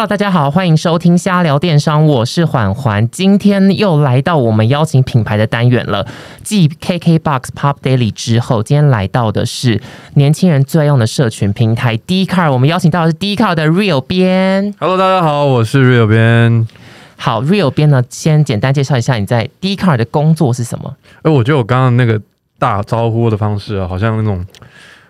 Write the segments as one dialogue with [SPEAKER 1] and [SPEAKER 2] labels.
[SPEAKER 1] Hello，大家好，欢迎收听瞎聊电商，我是缓缓。今天又来到我们邀请品牌的单元了。继 KKBOX Pop Daily 之后，今天来到的是年轻人最爱用的社群平台 D Car。我们邀请到的是 D Car 的 Real 编。
[SPEAKER 2] Hello，大家好，我是 Real 边。
[SPEAKER 1] 好，Real 编呢，先简单介绍一下你在 D Car 的工作是什么？
[SPEAKER 2] 哎，我觉得我刚刚那个大招呼的方式啊，好像那种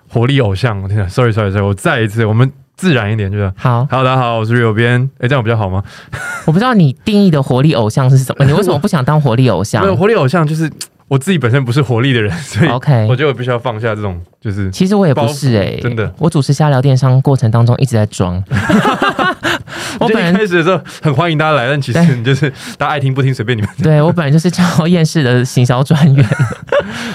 [SPEAKER 2] 活力偶像。我天，sorry，sorry，sorry，我再一次，我们自然一点，就是。
[SPEAKER 1] 好
[SPEAKER 2] ，Hello，大家好，我是 Real 边。哎，这样比较好吗？
[SPEAKER 1] 我不知道你定义的活力偶像是什么，你为什么不想当活力偶像
[SPEAKER 2] 没有活力偶像，就是 我自己本身不是活力的人，所以？
[SPEAKER 1] OK，
[SPEAKER 2] 我觉得我必须要放下这种，就是
[SPEAKER 1] 其实我也不是哎、
[SPEAKER 2] 真的
[SPEAKER 1] 我主持瞎聊电商过程当中一直在装。我本人
[SPEAKER 2] 开始的时候很欢迎大家来，但其实你就是大家爱听不听随便你们。
[SPEAKER 1] 对我本来就是超厌世的行销专员。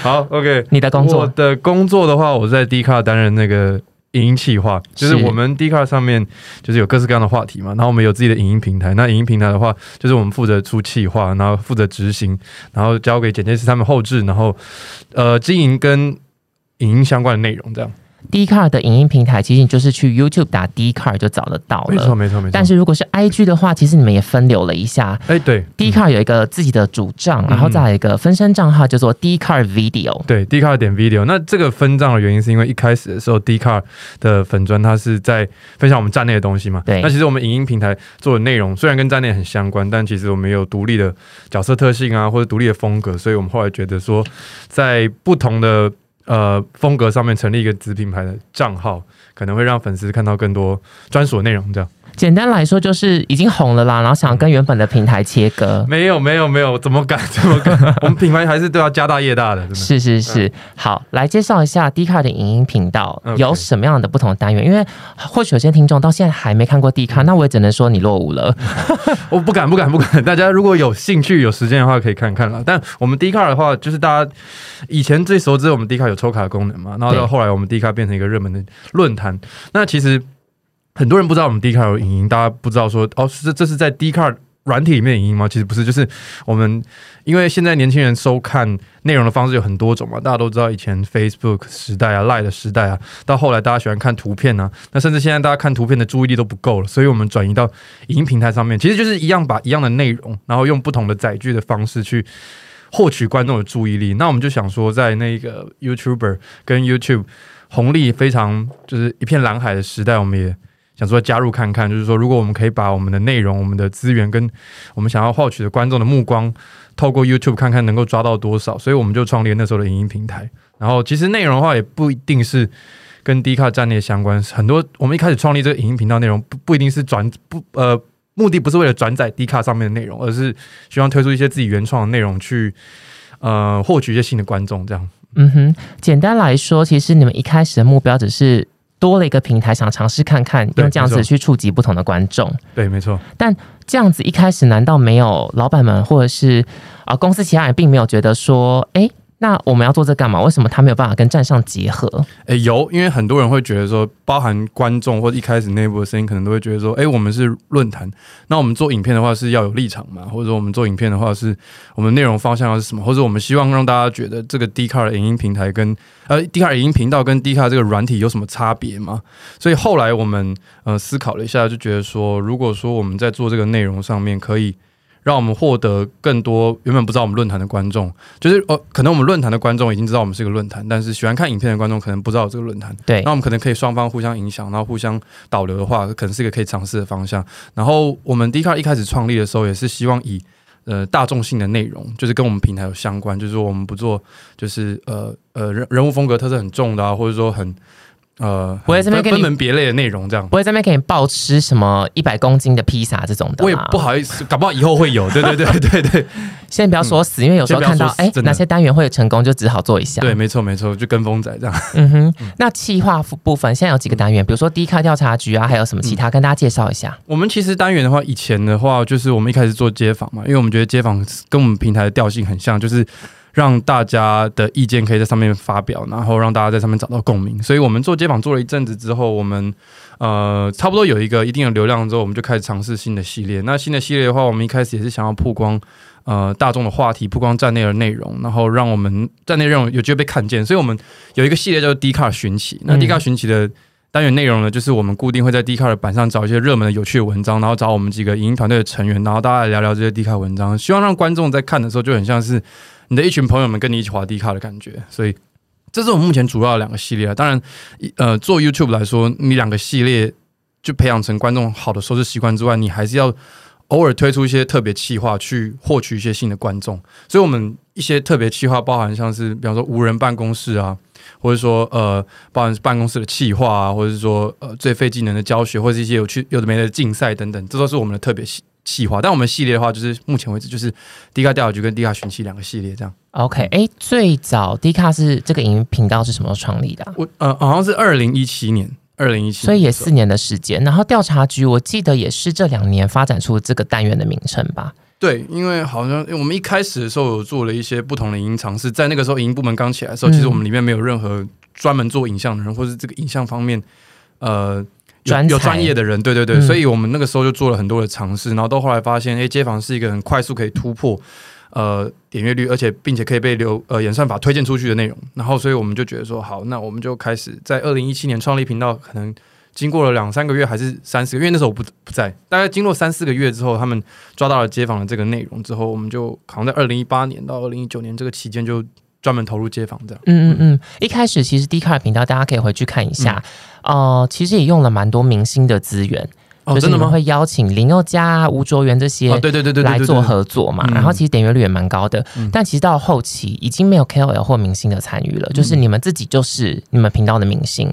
[SPEAKER 2] 好，OK，
[SPEAKER 1] 你的工作我
[SPEAKER 2] 的工作的话，我在 D 卡担任那个影音企划，就是
[SPEAKER 1] 是
[SPEAKER 2] 我们 D 卡上面就是有各式各样的话题嘛，然后我们有自己的影音平台。那影音平台的话，就是我们负责出企划，然后负责执行，然后交给剪接师他们后置，然后呃经营跟影音相关的内容这样。
[SPEAKER 1] D Car 的影音平台，其实你就是去 YouTube 打 D Car 就找得到了
[SPEAKER 2] 没错，没错，没错。
[SPEAKER 1] 但是如果是 IG 的话，其实你们也分流了一下。
[SPEAKER 2] 哎，对
[SPEAKER 1] D Car 有一个自己的主账，
[SPEAKER 2] 嗯
[SPEAKER 1] 然后再来一个分身账号叫做 D Car Video。
[SPEAKER 2] 对 D c a r 点 video，那这个分账的原因是因为一开始的时候 D c a r 的粉砖它是在分享我们站内的东西嘛，
[SPEAKER 1] 对
[SPEAKER 2] 那其实我们影音平台做的内容虽然跟站内很相关，但其实我们有独立的角色特性啊，或者独立的风格，所以我们后来觉得说，在不同的呃风格上面成立一个子品牌的账号，可能会让粉丝看到更多专属内容。这样
[SPEAKER 1] 简单来说，就是已经红了啦，然后想跟原本的平台切割。
[SPEAKER 2] 没有没有没有，怎么敢怎么敢？我们品牌还是都要家大业大的，的。
[SPEAKER 1] 是是是，好，来介绍一下 D Car 的影音频道有什么样的不同的单元？因为或许有些听众到现在还没看过 D Car，那我也只能说你落伍了。
[SPEAKER 2] 我不敢，不敢，不敢。大家如果有兴趣、有时间的话，可以看看啦。但我们 D 卡的话，就是大家以前最熟知我们 D 卡有抽卡功能嘛，然后到后来我们 D 卡变成一个热门的论坛。那其实很多人不知道我们 D 卡有影音，大家不知道说哦，是这是在 D 卡软体里面的影音吗？其实不是，就是我们因为现在年轻人收看内容的方式有很多种嘛，大家都知道以前 Facebook 时代啊、Line 的时代啊，到后来大家喜欢看图片啊，那甚至现在大家看图片的注意力都不够了，所以我们转移到影音平台上面，其实就是一样把一样的内容，然后用不同的载具的方式去获取观众的注意力。那我们就想说，在那个 YouTuber 跟 YouTube 红利非常就是一片蓝海的时代，我们也想说加入看看，就是说如果我们可以把我们的内容、我们的资源跟我们想要获取的观众的目光，透过 YouTube 看看能够抓到多少，所以我们就创立那时候的影音平台。然后其实内容的话也不一定是。跟 D 卡战略相关，很多我们一开始创立这个影音频道内容不不一定是转不呃目的不是为了转载 D 卡上面的内容，而是希望推出一些自己原创的内容去呃获取一些新的观众，这样。
[SPEAKER 1] 嗯哼，简单来说，其实你们一开始的目标只是多了一个平台，想尝试看看，用这样子去触及不同的观众。
[SPEAKER 2] 对，没错。
[SPEAKER 1] 但这样子一开始难道没有老板们或者是啊、公司其他人并没有觉得说，哎，那我们要做这干嘛？为什么他没有办法跟站上结合？
[SPEAKER 2] 诶，有，因为很多人会觉得说，包含观众或一开始内部的声音，可能都会觉得说，诶，我们是论坛，那我们做影片的话是要有立场嘛，或者说我们做影片的话是我们内容方向要是什么，或者我们希望让大家觉得这个 D 卡的影音平台跟呃 D 卡影音频道跟 D 卡这个软体有什么差别吗？所以后来我们呃思考了一下，就觉得说，如果说我们在做这个内容上面可以。让我们获得更多原本不知道我们论坛的观众，就是呃，可能我们论坛的观众已经知道我们是一个论坛，但是喜欢看影片的观众可能不知道有这个论坛。
[SPEAKER 1] 对
[SPEAKER 2] 那我们可能可以双方互相影响，然后互相导流的话，可能是一个可以尝试的方向。然后我们 D 卡一开始创立的时候，也是希望以呃大众性的内容，就是跟我们平台有相关，就是说我们不做就是呃呃人人物风格特色很重的啊，或者说很呃
[SPEAKER 1] 我也这边
[SPEAKER 2] 分分门别类的内容这样。
[SPEAKER 1] 不会在那边给你暴吃什么一百公斤的披萨这种的
[SPEAKER 2] 我也
[SPEAKER 1] 啦
[SPEAKER 2] 不好意思，搞不好以后会有。对对对对对
[SPEAKER 1] 先不要说死，因为有时候
[SPEAKER 2] 先不要
[SPEAKER 1] 看到哎
[SPEAKER 2] 说死真的
[SPEAKER 1] 哪些单元会有成功，就只好做一下。
[SPEAKER 2] 对，没错没错，就跟风仔这样。
[SPEAKER 1] 嗯哼，那企划部分现在有几个单元，比如说低卡调查局啊，还有什么其他，跟大家介绍一下。
[SPEAKER 2] 我们其实单元的话，以前的话就是我们一开始做街访嘛，因为我们觉得街访跟我们平台的调性很像，就是让大家的意见可以在上面发表，然后让大家在上面找到共鸣。所以我们做街访做了一阵子之后，我们呃差不多有一个一定的流量之后，我们就开始尝试新的系列。那新的系列的话，我们一开始也是想要曝光。呃，大众的话题曝光站内的内容，然后让我们站内内容有机会被看见，所以我们有一个系列叫做 D 卡寻奇。那
[SPEAKER 1] 嗯
[SPEAKER 2] D 卡寻奇的单元内容呢，就是我们固定会在 d 卡的板上找一些热门的、有趣的文章，然后找我们几个影音团队的成员，然后大家来聊聊这些 d 卡文章，希望让观众在看的时候就很像是你的一群朋友们跟你一起滑 d 卡的感觉。所以，这是我们目前主要的两个系列。当然，呃，做 YouTube 来说，你两个系列就培养成观众好的收视习惯之外，你还是要。偶尔推出一些特别企划，去获取一些新的观众。所以，我们一些特别企划包含像是，比方说无人办公室啊，或者说呃，包含办公室的企划啊，或者是说呃最费技能的教学，或者一些有趣有的没的竞赛等等，这都是我们的特别系企划。但我们系列的话，就是目前为止就是低卡调查局跟低卡寻奇两个系列这样。
[SPEAKER 1] OK，哎，最早低卡是这个影音频道是什么时候创立的？
[SPEAKER 2] 我呃，好像是二零一七年。二零一七，
[SPEAKER 1] 所以也四年的时间。然后调查局，我记得也是这两年发展出这个单元的名称吧？
[SPEAKER 2] 对，因为好像我们一开始的时候有做了一些不同的影音尝试，在那个时候影音部门刚起来的时候，其实我们里面没有任何专门做影像的人，或是这个影像方面呃
[SPEAKER 1] 专
[SPEAKER 2] 有专业的人。对对对，所以我们那个时候就做了很多的尝试，然后到后来发现，哎，街访是一个很快速可以突破。呃，点阅率，而且并且可以被流呃演算法推荐出去的内容，然后所以我们就觉得说，好，那我们就开始在二零一七年创立频道，可能经过了两三个月还是三四个月，因为那时候我不不在，大概经过三四个月之后，他们抓到了街访的这个内容之后，我们就好像在二零一八年到二零一九年这个期间就专门投入街访这样。
[SPEAKER 1] 嗯嗯嗯，一开始其实 D 卡频道大家可以回去看一下，呃，其实也用了蛮多明星的资源。就是你们会邀请林宥嘉、吴卓源这些
[SPEAKER 2] 对对对对
[SPEAKER 1] 来做合作嘛？然后其实点阅率也蛮高的，但其实到后期已经没有 KOL 或明星的参与了，就是你们自己就是你们频道的明星。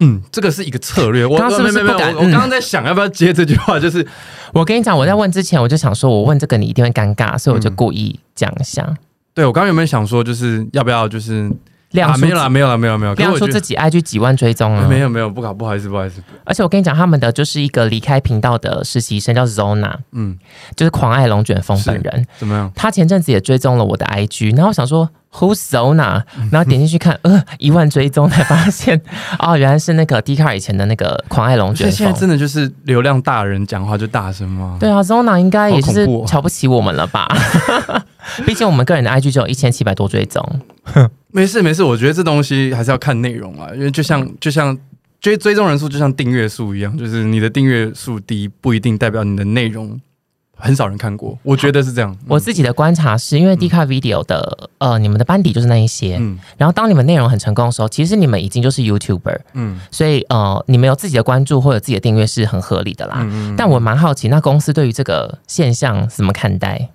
[SPEAKER 2] 嗯，这个是一个策略。我
[SPEAKER 1] 刚刚是不是不敢？
[SPEAKER 2] 我刚刚在想要不要接这句话，就是
[SPEAKER 1] 我跟你讲，我在问之前我就想说，我问这个你一定会尴尬，所以我就故意讲一下。
[SPEAKER 2] 对我刚刚有没有想说，就是要不要就是。
[SPEAKER 1] 亮
[SPEAKER 2] 没有啦，没有啦，没有没有。
[SPEAKER 1] 亮出自己 IG 几万追踪啊？
[SPEAKER 2] 没有没有，不搞，不好意思，不好意思。
[SPEAKER 1] 而且我跟你讲，他们的就是一个离开频道的实习生，叫 Zona，嗯，就是狂爱龙卷风本人。
[SPEAKER 2] 怎么样？
[SPEAKER 1] 他前阵子也追踪了我的 IG，然后我想说 Who's Zona？然后点进去看，呃，一万追踪才发现，哦，原来是那个 d r 以前的那个狂爱龙卷风。
[SPEAKER 2] 现在真的就是流量大人讲话就大声吗？
[SPEAKER 1] 对啊，Zona 应该也是瞧不起我们了吧？毕竟我们个人的 IG 只有一千七百多追踪。
[SPEAKER 2] 没事没事，我觉得这东西还是要看内容啊，因为就像就像追追踪人数就像订阅数一样，就是你的订阅数低不一定代表你的内容很少人看过。我觉得是这样。
[SPEAKER 1] 我自己的观察是因为 D 卡 Video 的呃，你们的班底就是那一些，嗯，然后当你们内容很成功的时候，其实你们已经就是 YouTuber，嗯，所以呃，你们有自己的关注或者自己的订阅是很合理的啦。但我蛮好奇，那公司对于这个现象怎么看待？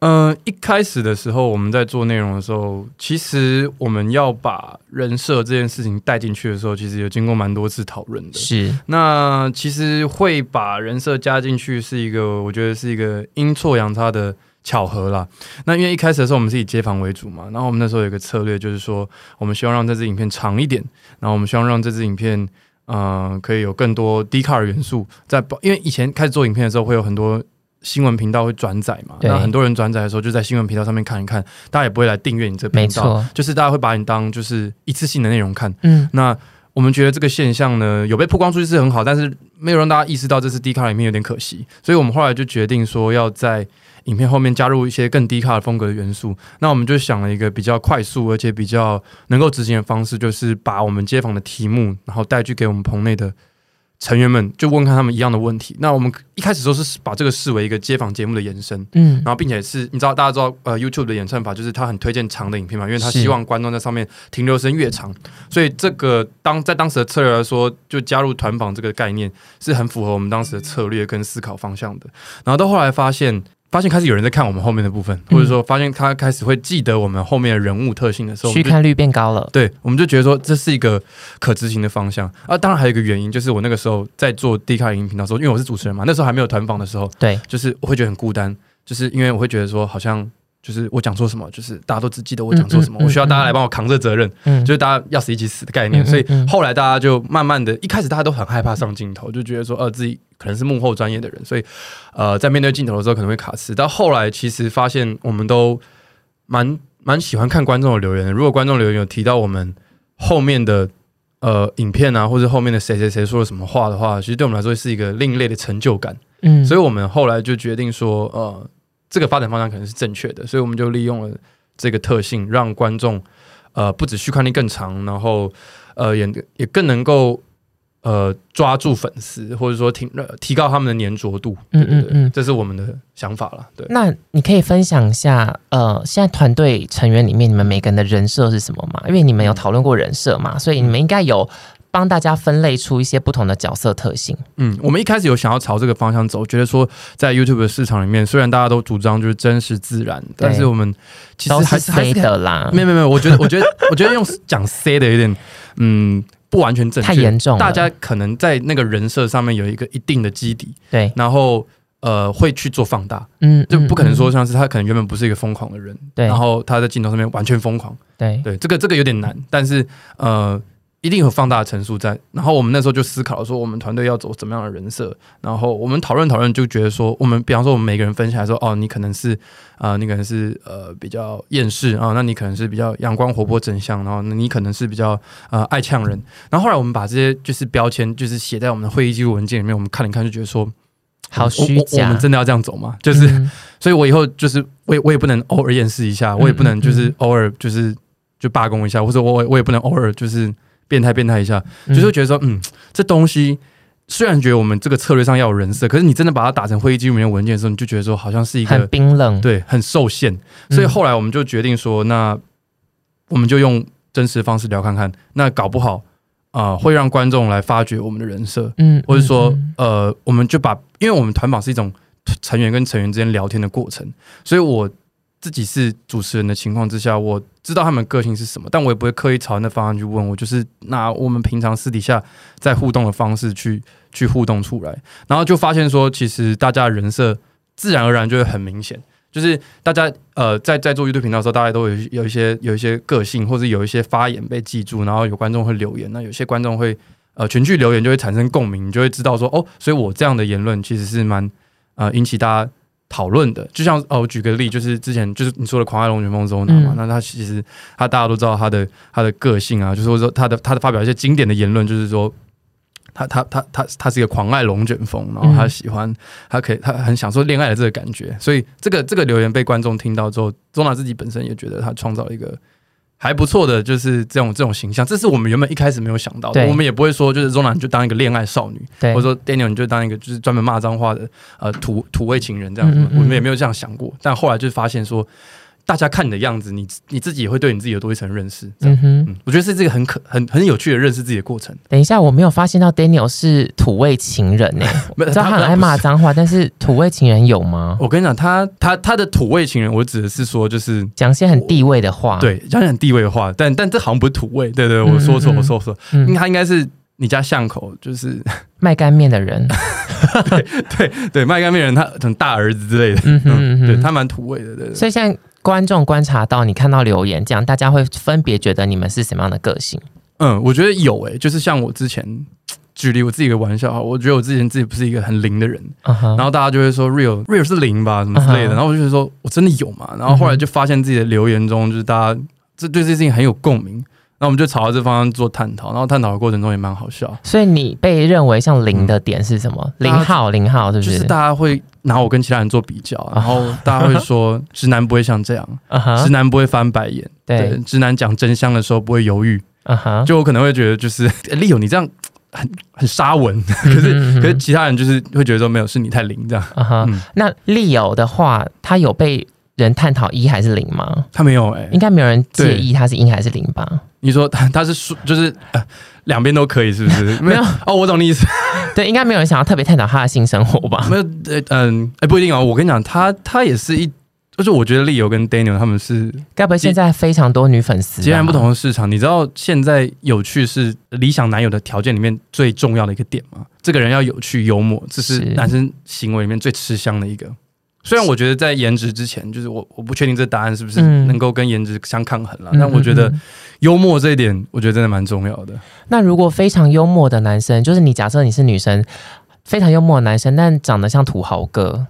[SPEAKER 2] 嗯，一开始的时候，我们在做内容的时候，其实我们要把人设这件事情带进去的时候，其实有经过蛮多次讨论的。
[SPEAKER 1] 是，
[SPEAKER 2] 那其实会把人设加进去，是一个我觉得是一个阴错阳差的巧合啦。那因为一开始的时候，我们是以街访为主嘛，然后我们那时候有一个策略，就是说我们希望让这支影片长一点，然后我们希望让这支影片，嗯，可以有更多低卡的元素在，因为以前开始做影片的时候，会有很多。新闻频道会转载嘛？那很多人转载的时候，就在新闻频道上面看一看，大家也不会来订阅你这频道，就是大家会把你当就是一次性的内容看。嗯，那我们觉得这个现象呢，有被曝光出去是很好，但是没有让大家意识到这是低卡里面有点可惜，所以我们后来就决定说要在影片后面加入一些更低卡的风格的元素。那我们就想了一个比较快速而且比较能够执行的方式，就是把我们街访的题目，然后带去给我们棚内的。成员们就问看他们一样的问题。那我们一开始都是把这个视为一个街访节目的延伸，嗯，然后并且是你知道大家知道呃 YouTube 的演算法就是他很推荐长的影片嘛，因为他希望观众在上面停留时间越长，所以这个当在当时的策略来说，就加入团访这个概念是很符合我们当时的策略跟思考方向的。然后到后来发现。发现开始有人在看我们后面的部分，或者说发现他开始会记得我们后面的人物特性的时候，
[SPEAKER 1] 去看率变高了。
[SPEAKER 2] 对，我们就觉得说这是一个可执行的方向啊。当然还有一个原因，就是我那个时候在做 D 卡影音频道时候，因为我是主持人嘛，那时候还没有团访的时候，
[SPEAKER 1] 对，
[SPEAKER 2] 就是我会觉得很孤单，就是因为我会觉得说好像。就是我讲错什么，就是大家都只记得我讲错什么，我需要大家来帮我扛这责任，就是大家要死一起死的概念。所以后来大家就慢慢的，一开始大家都很害怕上镜头，就觉得说，呃，自己可能是幕后专业的人，所以呃，在面对镜头的时候可能会卡词。到后来其实发现，我们都蛮蛮喜欢看观众的留言的。如果观众留言有提到我们后面的呃影片啊，或者后面的谁谁谁说了什么话的话，其实对我们来说是一个另类的成就感。嗯，所以我们后来就决定说，呃。这个发展方向可能是正确的，所以我们就利用了这个特性，让观众呃不止续看力更长，然后呃也也更能够呃抓住粉丝，或者说提呃提高他们的粘着度。
[SPEAKER 1] 嗯
[SPEAKER 2] 对对对
[SPEAKER 1] 嗯嗯
[SPEAKER 2] 这是我们的想法了。对，
[SPEAKER 1] 那你可以分享一下，呃，现在团队成员里面你们每个人的人设是什么吗？因为你们有讨论过人设嘛，所以你们应该有帮大家分类出一些不同的角色特性。
[SPEAKER 2] 嗯，我们一开始有想要朝这个方向走，觉得说在 YouTube 的市场里面，虽然大家都主张就是真实自然，但是我们其实还是还
[SPEAKER 1] C
[SPEAKER 2] 是
[SPEAKER 1] 的啦，
[SPEAKER 2] 没有没有没有，我觉得我觉得 我觉得用讲 C 的有点嗯不完全正确，
[SPEAKER 1] 太严重
[SPEAKER 2] 大家可能在那个人设上面有一个一定的基底，
[SPEAKER 1] 对，
[SPEAKER 2] 然后呃会去做放大，
[SPEAKER 1] 嗯，
[SPEAKER 2] 就不可能说
[SPEAKER 1] 嗯
[SPEAKER 2] 像是他可能原本不是一个疯狂的人，
[SPEAKER 1] 对。
[SPEAKER 2] 然后他在镜头上面完全疯狂，
[SPEAKER 1] 对，
[SPEAKER 2] 对，这个这个有点难，但是呃。一定有放大的陈述在，然后我们那时候就思考说，我们团队要走怎么样的人设，然后我们讨论讨论，就觉得说，我们比方说，我们每个人分析来说，哦，你可能是啊、呃你可能是呃比较厌世啊、那你可能是比较阳光活泼正向，然后你可能是比较呃爱呛人，然后后来我们把这些就是标签就是写在我们的会议记录文件里面，我们看了一看，就觉得说，
[SPEAKER 1] 好虚假
[SPEAKER 2] 我们，真的要这样走吗？就是，所以我以后就是我也我也不能偶尔厌世一下，我也不能就是偶尔就是就罢工一下，或者我我也不能偶尔就是变态变态一下，就是觉得说，嗯，这东西虽然觉得我们这个策略上要有人设，可是你真的把它打成会议记录里面文件的时候，你就觉得说好像是一个
[SPEAKER 1] 很
[SPEAKER 2] 个
[SPEAKER 1] 冰冷，
[SPEAKER 2] 对很受限，所以后来我们就决定说，那我们就用真实的方式聊看看，那搞不好啊、呃会让观众来发掘我们的人设，
[SPEAKER 1] 嗯，
[SPEAKER 2] 或者说
[SPEAKER 1] 嗯。
[SPEAKER 2] 呃，我们就把，因为我们团访是一种成员跟成员之间聊天的过程，所以我自己是主持人的情况之下，我知道他们个性是什么，但我也不会刻意朝那方向去问，我就是拿我们平常私底下在互动的方式去去互动出来，然后就发现说，其实大家人设自然而然就会很明显。就是大家呃在在做乐队频道的时候，大家都有有一些有一些个性，或者有一些发言被记住，然后有观众会留言，那有些观众会呃群聚留言就会产生共鸣，你就会知道说哦，所以我这样的言论其实是蛮呃引起大家讨论的。就像哦，我举个例，就是之前就是你说的狂爱龙卷风周娜嘛，
[SPEAKER 1] 嗯
[SPEAKER 2] 那他其实他大家都知道他的他的个性啊，就是说他的他的发表一些经典的言论，就是说。他他他他他是一个狂爱龙卷风，然后他
[SPEAKER 1] 嗯
[SPEAKER 2] 喜欢，他可以他很享受恋爱的这个感觉，所以这个这个留言被观众听到之后，周娜自己本身也觉得他创造了一个还不错的，就是这种这种形象，这是我们原本一开始没有想到的，我们也不会说就是周娜你就当一个恋爱少女，
[SPEAKER 1] 对，
[SPEAKER 2] 或者说 Daniel 你就当一个就是专门骂脏话的呃土土味情人这样子，
[SPEAKER 1] 嗯嗯嗯。
[SPEAKER 2] 我们也没有这样想过，但后来就发现说。大家看你的样子，你你自己也会对你自己有多一层认识。
[SPEAKER 1] 嗯哼，
[SPEAKER 2] 嗯，我觉得是这个很可很很有趣的认识自己的过程。
[SPEAKER 1] 等一下，我没有发现到 Daniel 是土味情人呢、
[SPEAKER 2] 没有
[SPEAKER 1] 知道 他很爱骂脏话，但是土味情人有吗？
[SPEAKER 2] 我跟你讲，他他他的土味情人，我指的是说，就是
[SPEAKER 1] 讲些很地位的话，，
[SPEAKER 2] 对讲很地位的话，但但这好像不是土味，对对，我说错，我说错，应
[SPEAKER 1] 嗯，
[SPEAKER 2] 该他应该是你家巷口，就是
[SPEAKER 1] 卖干面的人，
[SPEAKER 2] 对对卖干面人，他很大儿子之类的，
[SPEAKER 1] 嗯哼嗯
[SPEAKER 2] 嗯，
[SPEAKER 1] 哼。
[SPEAKER 2] 对他蛮土味的，对对。
[SPEAKER 1] 所以现在观众观察到，你看到留言这样，大家会分别觉得你们是什么样的个性？
[SPEAKER 2] 嗯，我觉得有诶、就是像我之前举例我自己一个玩笑哈，我觉得我之前自己不是一个很灵的人，然后大家就会说 real real 是灵吧，什么之类的，然后我就觉得说我真的有嘛，然后后来就发现自己的留言中，就是大家这对这件事情很有共鸣，那我们就朝着这方向做探讨，然后探讨的过程中也蛮好笑，
[SPEAKER 1] 所以你被认为像零的点是什么？零号，零号是不？
[SPEAKER 2] 就是是大家会拿我跟其他人做比较，然后大家会说 直男不会像这样，
[SPEAKER 1] 嗯
[SPEAKER 2] 直，男不会翻白眼，
[SPEAKER 1] 对，
[SPEAKER 2] 直男讲真相的时候不会犹豫，就我可能会觉得就是诶 Leo 你这样很很沙文，可
[SPEAKER 1] 可
[SPEAKER 2] 是可是其他人就是会觉得说没有是你太灵这样，
[SPEAKER 1] 那 Leo 的话，他有被人探讨一还是零吗？
[SPEAKER 2] 他没有哎、
[SPEAKER 1] 应该没有人介意他是一还是零吧？
[SPEAKER 2] 你说他他是说就是呃两边都可以是不是？
[SPEAKER 1] 没有
[SPEAKER 2] 哦，我懂你意思。
[SPEAKER 1] 对，应该没有人想要特别探讨他的性生活吧？
[SPEAKER 2] 没有呃嗯哎、不一定哦。我跟你讲，他他也是一，就是我觉得 Leo 跟 Daniel 他们是
[SPEAKER 1] 该不会现在非常多女粉丝？
[SPEAKER 2] 截然不同。的市场。你知道现在有趣是理想男友的条件里面最重要的一个点吗？这个人要有趣幽默，这是
[SPEAKER 1] 是
[SPEAKER 2] 男生行为里面最吃香的一个。虽然我觉得在颜值之前，就是我我不确定这答案是不是
[SPEAKER 1] 嗯
[SPEAKER 2] 能够跟颜值相抗衡了，
[SPEAKER 1] 嗯
[SPEAKER 2] 但我觉得幽默这一点，我觉得真的蛮重要的。
[SPEAKER 1] 那如果非常幽默的男生，就是你假设你是女生，非常幽默的男生，但长得像土豪哥，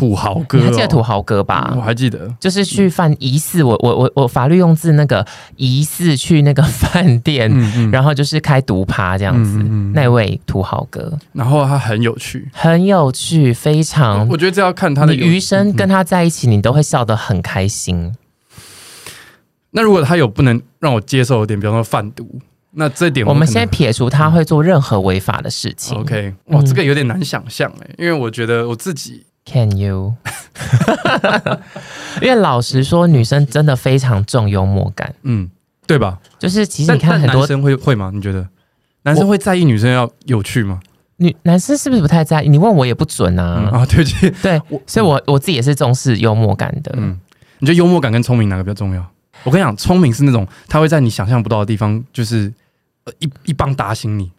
[SPEAKER 2] 土豪哥、
[SPEAKER 1] 还记得土豪哥吧？
[SPEAKER 2] 我还记得，
[SPEAKER 1] 就是去犯疑似，我我我我法律用字那个疑似去那个饭店，
[SPEAKER 2] 嗯嗯，
[SPEAKER 1] 然后就是开毒趴这样子。那位土豪哥
[SPEAKER 2] 然后他很有趣，
[SPEAKER 1] 很有趣，非常。
[SPEAKER 2] 我觉得这要看他的
[SPEAKER 1] 余生跟
[SPEAKER 2] 嗯
[SPEAKER 1] 他在一起，你都会笑得很开心。
[SPEAKER 2] 那如果他有不能让我接受的点，比方说贩毒，那这点
[SPEAKER 1] 我们先撇除他会做任何违法的事情。
[SPEAKER 2] OK，哇，
[SPEAKER 1] 嗯
[SPEAKER 2] 这个有点难想象哎，因为我觉得我自己
[SPEAKER 1] Can you？因为老实说，女生真的非常重幽默感。
[SPEAKER 2] 嗯，对吧？
[SPEAKER 1] 就是其实你看很多
[SPEAKER 2] 男生会会吗？你觉得男生会在意女生要有趣吗？
[SPEAKER 1] 女男生是不是不太在意？你问我也不准
[SPEAKER 2] 嗯
[SPEAKER 1] 啊。
[SPEAKER 2] 啊，对不起，
[SPEAKER 1] 对，所以我我自己也是重视幽默感的。
[SPEAKER 2] 嗯，你觉得幽默感跟聪明哪个比较重要？我跟你讲，聪明是那种他会在你想象不到的地方，就是呃一一棒打醒你，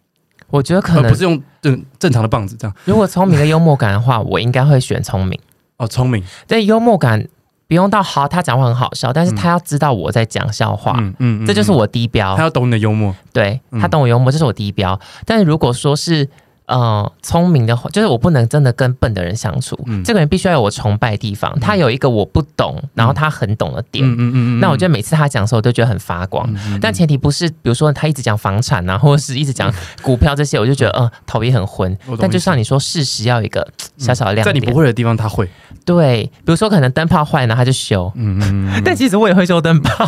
[SPEAKER 1] 我觉得可能
[SPEAKER 2] 不是用正正常的棒子这样。
[SPEAKER 1] 如果聪明跟幽默感的话，我应该会选聪明。
[SPEAKER 2] 哦，聪明，
[SPEAKER 1] 对，幽默感不用到好，他讲话很好笑，但是他要知道我在讲笑话，
[SPEAKER 2] 嗯嗯，嗯
[SPEAKER 1] 这就是我低标
[SPEAKER 2] 他。要懂你的幽默。
[SPEAKER 1] 对
[SPEAKER 2] 嗯
[SPEAKER 1] 他懂我幽默，这是我低标。但是如果说是呃聪明的话，就是我不能真的跟笨的人相处。
[SPEAKER 2] 嗯。
[SPEAKER 1] 这个人必须要有我崇拜的地方，他有一个我不懂，然后他很懂的点。
[SPEAKER 2] 嗯嗯嗯
[SPEAKER 1] 那我觉得每次他讲的时候，我都觉得很发光。
[SPEAKER 2] 嗯
[SPEAKER 1] 但前提不是，比如说他一直讲房产啊，或者是一直讲股票这些，我就觉得嗯、呃头也很昏。但就像你说，事实要有一个小小的亮点。
[SPEAKER 2] 在你不会的地方他会。
[SPEAKER 1] 对，比如说可能灯泡坏了，他就修。
[SPEAKER 2] 嗯嗯嗯，
[SPEAKER 1] 但其实我也会修灯泡，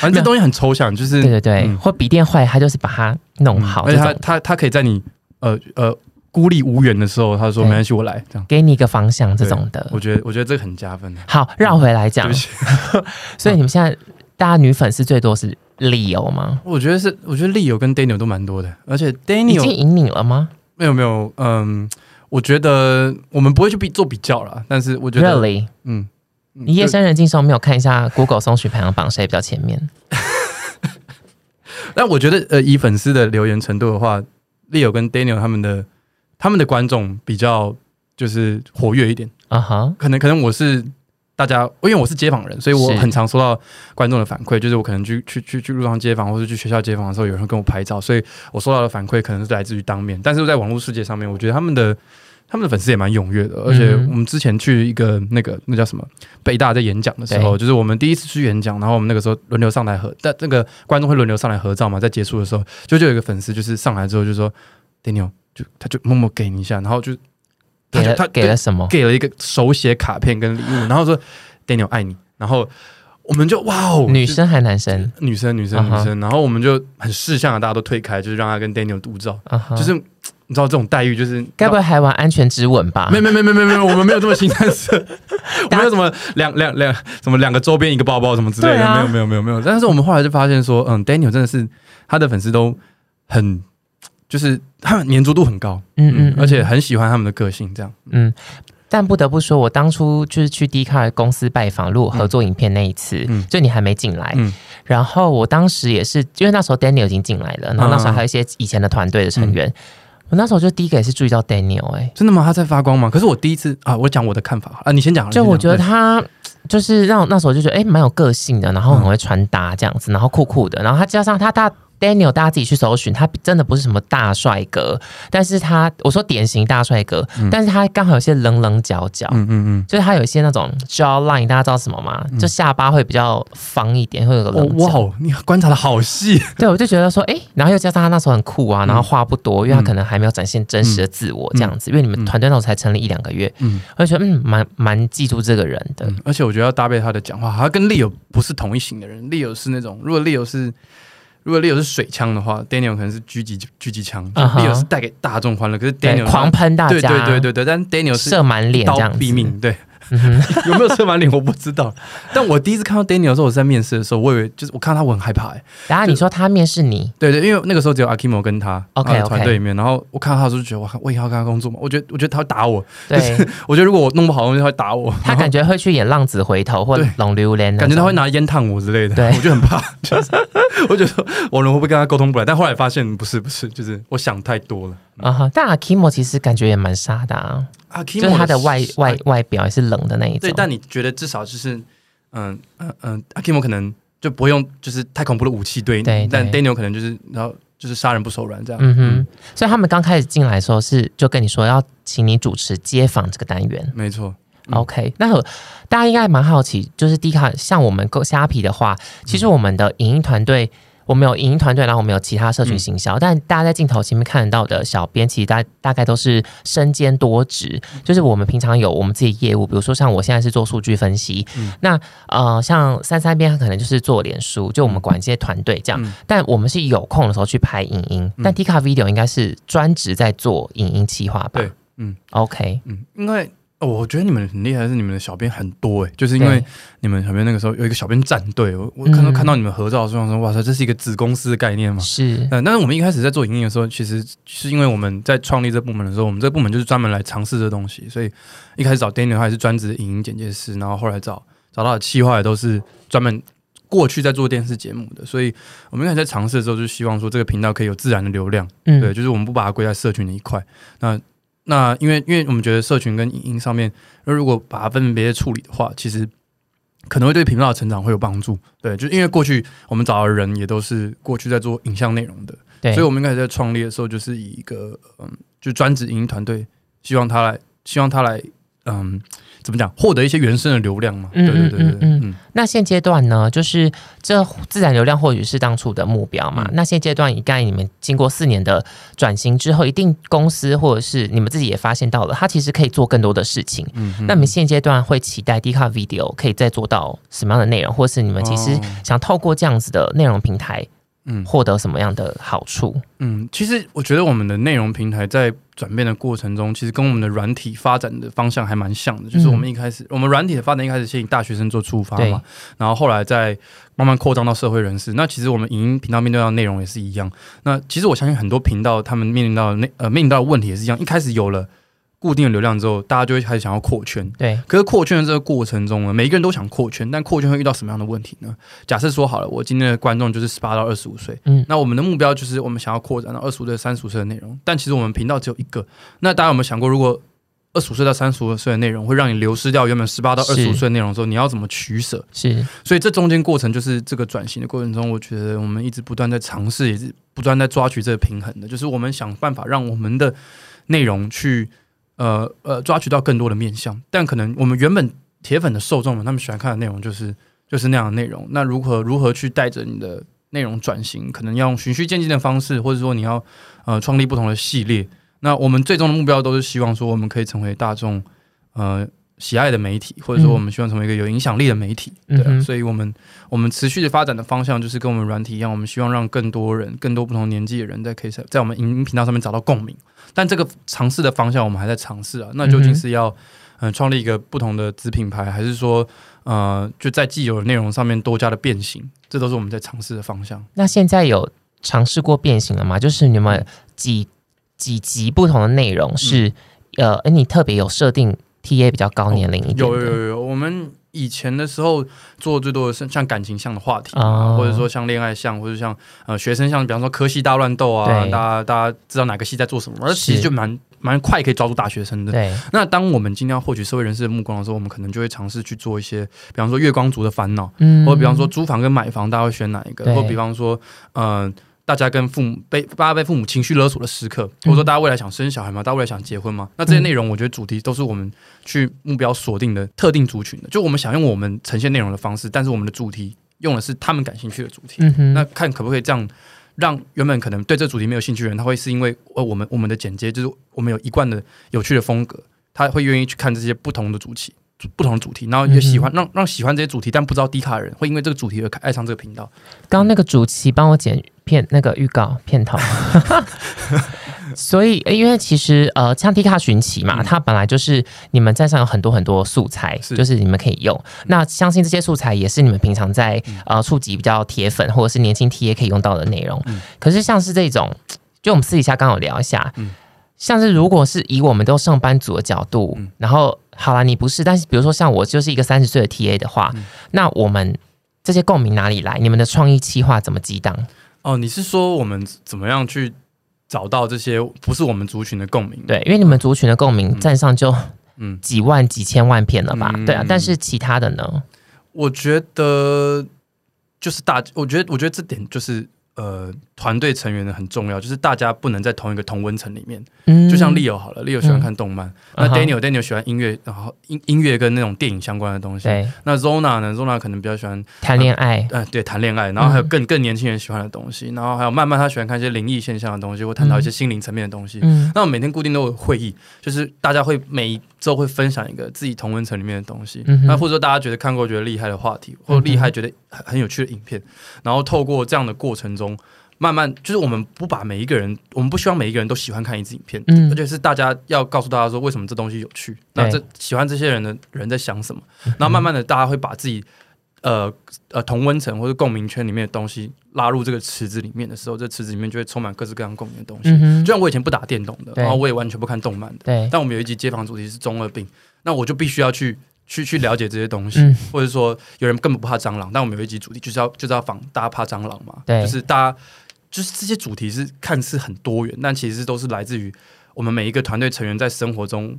[SPEAKER 2] 反正这东西很抽象，就是
[SPEAKER 1] 对对对，
[SPEAKER 2] 嗯。
[SPEAKER 1] 或笔电坏，他就是把它弄好，
[SPEAKER 2] 而且他他他可以在你呃呃孤立无援的时候，他说
[SPEAKER 1] 对
[SPEAKER 2] 没关系，我来这样。
[SPEAKER 1] 给你一个方向这种的。
[SPEAKER 2] 我觉得我觉得这个很加分的。
[SPEAKER 1] 好，绕回来讲 所以你们现在大家女粉丝最多是理由吗？
[SPEAKER 2] 我觉得是，我觉得 Leo 跟 Daniel 都蛮多的，而且 Daniel
[SPEAKER 1] 已经赢你了吗
[SPEAKER 2] 没有没有，嗯，我觉得我们不会去比做比较啦，但是我觉得
[SPEAKER 1] ，？Really？
[SPEAKER 2] 嗯，嗯
[SPEAKER 1] 你夜深人静时候没有看一下 Google 搜寻排行榜谁比较前面？
[SPEAKER 2] 但我觉得，呃，以粉丝的留言程度的话，Leo 跟 Daniel 他们的他们的观众比较就是活跃一点。
[SPEAKER 1] 啊哈，
[SPEAKER 2] 可能可能我是大家，因为我是街访人，所以我很常收到观众的反馈，就是我可能去去去去路上街访，或者去学校街访的时候，有人跟我拍照，所以我收到的反馈可能是来自于当面，但是在网络世界上面，我觉得他们的。他们的粉丝也蛮踊跃的，而且
[SPEAKER 1] 嗯
[SPEAKER 2] 我们之前去一个那个那叫什么北大在演讲的时候，就是我们第一次去演讲，然后我们那个时候轮流上来合，但那个观众会轮流上来合照嘛，在结束的时候，就就有一个粉丝就是上来之后就说 Daniel 就他就默默给你一下，然后就他
[SPEAKER 1] 给了
[SPEAKER 2] 就他
[SPEAKER 1] 给了什么？
[SPEAKER 2] 给了一个手写卡片跟礼物，然后说 Daniel 爱你，然后我们就哇哦，
[SPEAKER 1] 女生还男生？
[SPEAKER 2] 就女生女生女生，然后我们就很识相的大家都退开，就是让他跟 Daniel 独照，就是你知道这种待遇就是
[SPEAKER 1] 该不会还玩安全之吻吧？
[SPEAKER 2] 没没没没没没，我们没有这么新三色，我们有什么两两两什么两个周边一个包包什么之类的，没有没有没有没有。但是我们后来就发现说，嗯，Daniel 真的是他的粉丝都很，就是他们粘着度很高，
[SPEAKER 1] 嗯嗯嗯
[SPEAKER 2] 而且很喜欢他们的个性，这样。
[SPEAKER 1] 嗯，但不得不说，我当初就是去 D 卡公司拜访录合作影片那一次，
[SPEAKER 2] 嗯
[SPEAKER 1] 就你还没进来，
[SPEAKER 2] 嗯。
[SPEAKER 1] 然后我当时也是，因为那时候 Daniel 已经进来了，然后那时候还有一些以前的团队的成员，我那时候就第一个也是注意到 Daniel，哎、
[SPEAKER 2] 真的吗？他在发光吗？可是我第一次啊，我讲我的看法啊，你先讲。
[SPEAKER 1] 就我觉得他就是让那时候就觉得哎蛮、有个性的，然后很会穿搭这样子，然后酷酷的，然后他加上他大 Daniel 大家自己去搜寻，他真的不是什么大帅哥，但是他我说典型大帅哥，但是他刚好有些棱棱角角。
[SPEAKER 2] 嗯嗯嗯，
[SPEAKER 1] 就是他有一些那种 jawline，大家知道什么吗？就下巴会比较方一点，会有个
[SPEAKER 2] 哦
[SPEAKER 1] 棱角。
[SPEAKER 2] 哇哦，你观察的好细。
[SPEAKER 1] 对，我就觉得说，哎、然后又加上他那时候很酷啊，然后话不多，因为他
[SPEAKER 2] 嗯
[SPEAKER 1] 可能还没有展现真实的自我这样子。因为你们
[SPEAKER 2] 嗯
[SPEAKER 1] 团队那时候才成立一两个月，
[SPEAKER 2] 嗯
[SPEAKER 1] 我就觉得嗯，蛮蛮记住这个人的。
[SPEAKER 2] 嗯，而且我觉得要搭配他的讲话，他跟 Leo 不是同一型的人。Leo 是那种，如果 Leo 是如果 Leo 是水枪的话，Daniel 可能是狙击狙击枪。Leo 是带给大众欢乐，可是，Daniel
[SPEAKER 1] 狂喷大
[SPEAKER 2] 对
[SPEAKER 1] 家，
[SPEAKER 2] 对对对对，但 Daniel 是
[SPEAKER 1] 射满脸这
[SPEAKER 2] 刀
[SPEAKER 1] 样。
[SPEAKER 2] 毙命，对。
[SPEAKER 1] 嗯 哼
[SPEAKER 2] 有没有射满脸我不知道，但我第一次看到 Daniel 的时候，我在面试的时候，我以为就是我看到他我很害怕哎、
[SPEAKER 1] 然后你说他面试你，
[SPEAKER 2] 对对，因为那个时候只有 Akimo 跟他
[SPEAKER 1] OK，
[SPEAKER 2] 团队里面，然后我看到他的时候就觉得，哇，我以后要跟他工作嘛，我觉得我觉得他会打我，
[SPEAKER 1] 对。
[SPEAKER 2] 我觉得如果我弄不好东西，他会打我，
[SPEAKER 1] 他感觉会去演浪子回头或
[SPEAKER 2] 者
[SPEAKER 1] 龙榴莲，
[SPEAKER 2] 感觉他会。拿烟烫我之类的，
[SPEAKER 1] 对。
[SPEAKER 2] 我就很怕，就是我觉得我人会不会跟他沟通不来，但后来发现不是不是，就是我想太多了。
[SPEAKER 1] 啊哈，但阿 Kimo 其实感觉也蛮沙的啊，
[SPEAKER 2] 啊，
[SPEAKER 1] 就是他的外外外表也是冷的那一种。
[SPEAKER 2] 对，但你觉得至少就是，嗯嗯嗯，阿 Kimo 可能就不会用就是太恐怖的武器对你，
[SPEAKER 1] 对
[SPEAKER 2] 但 Daniel 可能就是然后就是杀人不手软这样。
[SPEAKER 1] 嗯哼，所以他们刚开始进来的时候是就跟你说要请你主持街访这个单元。
[SPEAKER 2] 没错，嗯
[SPEAKER 1] OK，那大家应该蛮好奇，就是 D 卡像我们购虾皮的话，其实我们的影音团队，我们有影音团队，然后我们有其他社群行销，但大家在镜头前面看得到的小编，其实大大概都是身兼多职，就是我们平常有我们自己业务，比如说像我现在是做数据分析，那呃像三三边可能就是做脸书，就我们管这些团队这样，但我们是有空的时候去拍影音，但 D 卡 Video 应该是专职在做影音企划吧？
[SPEAKER 2] 对，嗯
[SPEAKER 1] ，OK，
[SPEAKER 2] 嗯，因为。我觉得你们很厉害，是你们的小编很多哎，就是因为你们小编那个时候有一个小编战队，我我看到看到你们合照的时候说，哇塞，这是一个子公司的概念嘛？
[SPEAKER 1] 是，
[SPEAKER 2] 嗯，但是我们一开始在做营业的时候，其实是因为我们在创立这部门的时候，我们这个部门就是专门来尝试这东西，所以一开始找 Daniel 他也是专职的影音剪接师，然后后来找找到的企划也都是专门过去在做电视节目的，所以我们一开始在尝试的时候，就希望说这个频道可以有自然的流量，嗯，对，就是我们不把它归在社群的一块，那。那因为因为我们觉得社群跟影音上面，那如果把它分别处理的话，其实可能会对频道的成长会有帮助。对，就因为过去我们找的人也都是过去在做影像内容的，所以我们应该在创立的时候就是以一个嗯，就专职影音团队，希望他来，希望他来，嗯。怎么讲？获得一些原生的流量嘛？对对对对。嗯，
[SPEAKER 1] 那现阶段呢？就是这自然流量或许是当初的目标嘛？那现阶段，刚才你们经过四年的转型之后，一定公司或者是你们自己也发现到了，它其实可以做更多的事情。嗯，那你们现阶段会期待 D 卡 Video 可以再做到什么样的内容，或是你们其实想透过这样子的内容平台？嗯，获得什么样的好处？
[SPEAKER 2] 嗯，其实我觉得我们的内容平台在转变的过程中，其实跟我们的软体发展的方向还蛮像的。就是我们一开始，我们软体的发展一开始先以大学生做出发嘛，然后后来再慢慢扩张到社会人士。那其实我们影音频道面对到内容也是一样。那其实我相信很多频道他们面临到那呃面临到的问题也是一样。一开始有了。固定的流量之后，大家就会开始想要扩圈。
[SPEAKER 1] 对，
[SPEAKER 2] 可是扩圈的这个过程中呢，每一个人都想扩圈，但扩圈会遇到什么样的问题呢？假设说好了，我今天的观众就是十八到二十五岁，嗯，那我们的目标就是我们想要扩展到二十五岁、三十五岁的内容。但其实我们频道只有一个，那大家有没有想过，如果二十五岁到三十五岁的内容会让你流失掉原本十八到二十五岁的内容之后，你要怎么取舍？
[SPEAKER 1] 是，
[SPEAKER 2] 所以这中间过程就是这个转型的过程中，我觉得我们一直不断在尝试，也是不断在抓取这个平衡的，就是我们想办法让我们的内容去。呃呃，抓取到更多的面向，但可能我们原本铁粉的受众们，他们喜欢看的内容就是就是那样的内容。那如何如何去带着你的内容转型？可能要用循序渐进的方式，或者说你要呃创立不同的系列。那我们最终的目标都是希望说，我们可以成为大众呃喜爱的媒体，或者说我们希望成为一个有影响力的媒体。对，所以我们我们持续的发展的方向就是跟我们软体一样，我们希望让更多人、更多不同年纪的人在可以在在我们影音频道上面找到共鸣。但这个尝试的方向，我们还在尝试啊。那究竟是要嗯创立一个不同的子品牌，还是说呃就在既有的内容上面多加的变形？这都是我们在尝试的方向。
[SPEAKER 1] 那现在有尝试过变形了吗？就是你们几几集不同的内容是呃，哎，你特别有设定 TA 比较高年龄一点？
[SPEAKER 2] 有有有有，我们。以前的时候做最多的是像感情向的话题啊，或者说像恋爱向，或者像呃学生像，比方说科系大乱斗啊，大家大家知道哪个系在做什么，而其实就蛮蛮快可以抓住大学生的。
[SPEAKER 1] 对，
[SPEAKER 2] 那当我们今天要获取社会人士的目光的时候，我们可能就会尝试去做一些，比方说月光族的烦恼，嗯，或者比方说租房跟买房，大家会选哪一个？或比方说，嗯。大家跟父母被大家被父母情绪勒索的时刻，或者说大家未来想生小孩吗？大家未来想结婚吗？那这些内容，我觉得主题都是我们去目标锁定的特定族群的。就我们想用我们呈现内容的方式，但是我们的主题用的是他们感兴趣的主题。那看可不可以这样，让原本可能对这主题没有兴趣的人，他会是因为呃我们我们的剪接就是我们有一贯的有趣的风格，他会愿意去看这些不同的主题。不同的主题，然后也喜欢让让喜欢这些主题但不知道低卡的人会因为这个主题而爱上这个频道。
[SPEAKER 1] 刚刚那个主题帮我剪片那个预告片头，所以因为其实呃像低卡寻奇嘛，它本来就是你们站上有很多很多素材，就是你们可以用。那相信这些素材也是你们平常在呃触及比较铁粉或者是年轻 T 也可以用到的内容。可是像是这种，就我们私底下刚好聊一下。像是如果是以我们都上班族的角度，然后好了，你不是，但是比如说像我就是一个三十岁的 TA 的话，那我们这些共鸣哪里来？你们的创意企划怎么激荡？
[SPEAKER 2] 哦，你是说我们怎么样去找到这些不是我们族群的共鸣？
[SPEAKER 1] 对，因为你们族群的共鸣站上就嗯几万几千万片了吧？对啊，但是其他的呢？
[SPEAKER 2] 我觉得就是大，我觉得我觉得这点就是呃团队成员的很重要，就是大家不能在同一个同温层里面。
[SPEAKER 1] 嗯
[SPEAKER 2] 就像 Leo 好了，Leo 喜欢看动漫，那 Daniel Daniel 喜欢音乐，然后音音乐跟那种电影相关的东西。
[SPEAKER 1] 对
[SPEAKER 2] 那 Zona 呢？Zona 可能比较喜欢
[SPEAKER 1] 谈恋爱，
[SPEAKER 2] 呃，对，谈恋爱，然后还有
[SPEAKER 1] 嗯
[SPEAKER 2] 更更年轻人喜欢的东西，然后还有慢慢他喜欢看一些灵异现象的东西，或探讨一些心灵层面的东西。
[SPEAKER 1] 嗯
[SPEAKER 2] 那我每天固定都有会议，就是大家会每一周会分享一个自己同温层里面的东西，
[SPEAKER 1] 嗯
[SPEAKER 2] 那或者说大家觉得看过觉得厉害的话题，或者厉害觉得很很有趣的影片，然后透过这样的过程中。慢慢就是我们不把每一个人，我们不希望每一个人都喜欢看一支影片，
[SPEAKER 1] 嗯。
[SPEAKER 2] 而且是大家要告诉大家说为什么这东西有趣，那这喜欢这些人的人在想什么，然后慢慢的大家会把自己呃呃同温层或者共鸣圈里面的东西拉入这个池子里面的时候，这池子里面就会充满各式各样共鸣的东西。
[SPEAKER 1] 嗯
[SPEAKER 2] 就像我以前不打电动的，然后我也完全不看动漫的，
[SPEAKER 1] 对，
[SPEAKER 2] 但我们有一集街访主题是中二病，那我就必须要去去去了解这些东西，
[SPEAKER 1] 嗯。
[SPEAKER 2] 或者说有人根本不怕蟑螂，但我们有一集主题就是要就是要防大家怕蟑螂嘛，
[SPEAKER 1] 对。
[SPEAKER 2] 就是大家就是这些主题是看似很多元，但其实都是来自于我们每一个团队成员在生活中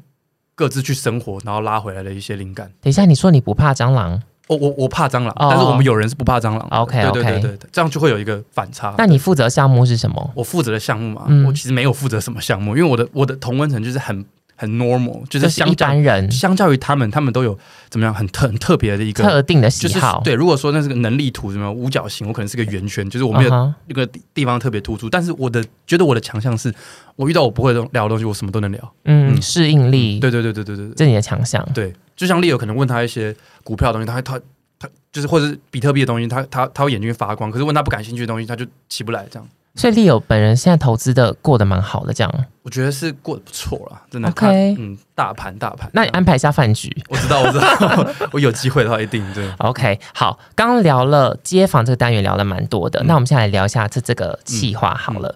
[SPEAKER 2] 各自去生活，然后拉回来的一些灵感。
[SPEAKER 1] 等一下，你说你不怕蟑螂，
[SPEAKER 2] 我我我怕蟑螂，
[SPEAKER 1] 哦
[SPEAKER 2] 但是我们有人是不怕蟑螂。
[SPEAKER 1] OK，
[SPEAKER 2] 对对对对对，这样就会有一个反差。
[SPEAKER 1] 那你负责项目是什么？
[SPEAKER 2] 我负责的项目嘛，
[SPEAKER 1] 嗯
[SPEAKER 2] 我其实没有负责什么项目，因为我的我的同温层就是很很 normal，就是
[SPEAKER 1] 就是一
[SPEAKER 2] 相较
[SPEAKER 1] 般人
[SPEAKER 2] 相较于他们，他们都有怎么样很特很特别的一个。
[SPEAKER 1] 特定的
[SPEAKER 2] 就是
[SPEAKER 1] 喜好，
[SPEAKER 2] 对，如果说那是个能力图什么五角形，我可能是个圆圈，就是我没有一个地地方特别突出。但是我的觉得我的强项是，我遇到我不会聊的东西，我什么都能聊。
[SPEAKER 1] 嗯，
[SPEAKER 2] 嗯
[SPEAKER 1] 适应力，
[SPEAKER 2] 对对对对对对对
[SPEAKER 1] 这是你的强项。
[SPEAKER 2] 对，就像 Leo 可能问他一些股票的东西，他他他就是或者是比特币的东西，他他他会眼睛发光。可是问他不感兴趣的东西，他就起不来。这样，
[SPEAKER 1] 所以利友本人现在投资的过得蛮好的，这样。
[SPEAKER 2] 我觉得是过得不错啦，真的。
[SPEAKER 1] OK
[SPEAKER 2] 嗯，大盘大盘。
[SPEAKER 1] 那你安排一下饭局。
[SPEAKER 2] 我知道，我知道，我有机会的话一定对。
[SPEAKER 1] OK，好，刚刚聊了街访这个单元聊了蛮多的，
[SPEAKER 2] 嗯
[SPEAKER 1] 那我们现在来聊一下这这个计划好了。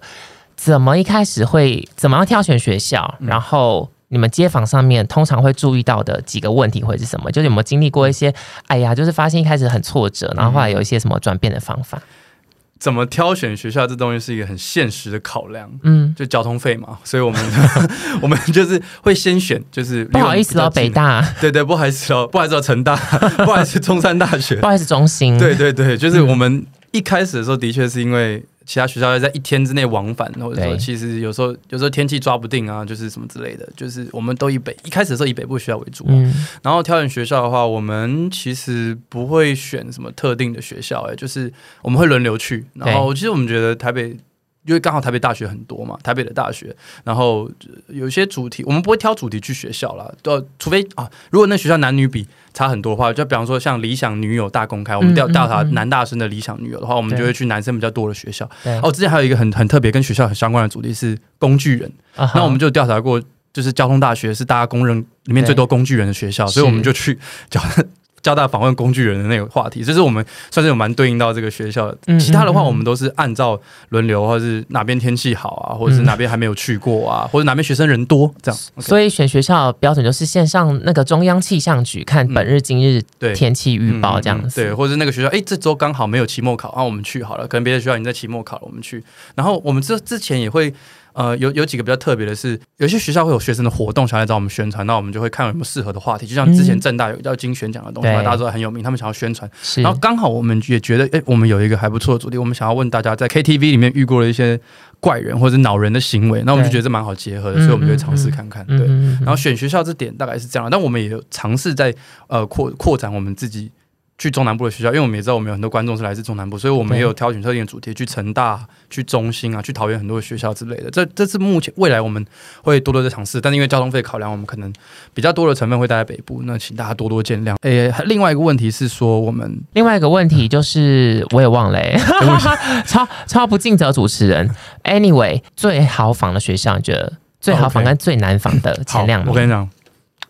[SPEAKER 1] 怎么一开始会怎么样挑选学校？
[SPEAKER 2] 嗯
[SPEAKER 1] 然后你们街访上面通常会注意到的几个问题会是什么？就是有没有经历过一些，哎呀，就是发现一开始很挫折，然后后来有一些什么转变的方法？
[SPEAKER 2] 怎么挑选学校这东西是一个很现实的考量，
[SPEAKER 1] 嗯，
[SPEAKER 2] 就交通费嘛，所以我们 我们就是会先选，就是
[SPEAKER 1] 不好意思哦，北，大，
[SPEAKER 2] 对对，不好意思哦，不好意思哦，成大，不好意思，中山大学。
[SPEAKER 1] 不，好意思，中心，
[SPEAKER 2] 对对对，就是我们一开始的时候，的确是因为其他学校要在一天之内往返，或者说其实有时候有时候天气抓不定啊，就是什么之类的，就是我们都以北一开始的时候以北部学校为主、啊，
[SPEAKER 1] 嗯，
[SPEAKER 2] 然后挑选学校的话，我们其实不会选什么特定的学校、哎，就是我们会轮流去。然后其实我们觉得台北，因为刚好台北大学很多嘛，台北的大学，然后呃有一些主题，我们不会挑主题去学校啦，呃，除非啊，如果那学校男女比差很多的话，就比方说像理想女友大公开，我们调调查
[SPEAKER 1] 嗯。
[SPEAKER 2] 男大生的理想女友的话，我们就会去男生比较多的学校。哦，之前还有一个很很特别跟学校很相关的主题是工具人。那我们就调查过，就是交通大学是大家公认里面最多工具人的学校，所以我们就去 交交大访问工具人的那个话题，这是我们算是有蛮对应到这个学校其他的话，我们都是按照轮流，或者是哪边天气好啊，或者是
[SPEAKER 1] 嗯
[SPEAKER 2] 哪边还没有去过啊，或者哪边学生人多这样。
[SPEAKER 1] 所以选学校标准就是线上那个中央气象局看本日今日
[SPEAKER 2] 对
[SPEAKER 1] 天气预报
[SPEAKER 2] 嗯
[SPEAKER 1] 这样子。
[SPEAKER 2] 嗯对，或者是那个学校，哎，这周刚好没有期末考，那、我们去好了。可能别的学校已经在期末考了，我们去。然后我们这之前也会，呃，有有几个比较特别的是，有些学校会有学生的活动想来找我们宣传，那我们就会看有没有适合的话题。就像之前
[SPEAKER 1] 嗯
[SPEAKER 2] 正大有叫金选奖的东西嘛，大家都很有名，他们想要宣传。
[SPEAKER 1] 是，
[SPEAKER 2] 然后刚好我们也觉得，哎，我们有一个还不错的主题，我们想要问大家在 KTV 里面遇过的一些怪人或者恼人的行为，那我们就觉得这蛮好结合的，
[SPEAKER 1] 嗯
[SPEAKER 2] 所以我们就会尝试
[SPEAKER 1] 嗯
[SPEAKER 2] 看看。对，然后选学校这点大概是这样，但我们也有尝试在呃扩扩展我们自己去中南部的学校，因为我们也知道我们有很多观众是来自中南部，所以我们也有挑选特定的主题，去成大、去中心啊、去桃园很多的学校之类的。这这是目前未来我们会多多的尝试，但是因为交通费考量，我们可能比较多的成分会待在北部，那请大家多多见谅。诶，另外一个问题是说，我们
[SPEAKER 1] 另外一个问题就是我也忘了、欸，超超不尽责主持人。Anyway，最好访的学校，你觉得最好访跟最难访的前两，名？
[SPEAKER 2] 我跟你讲，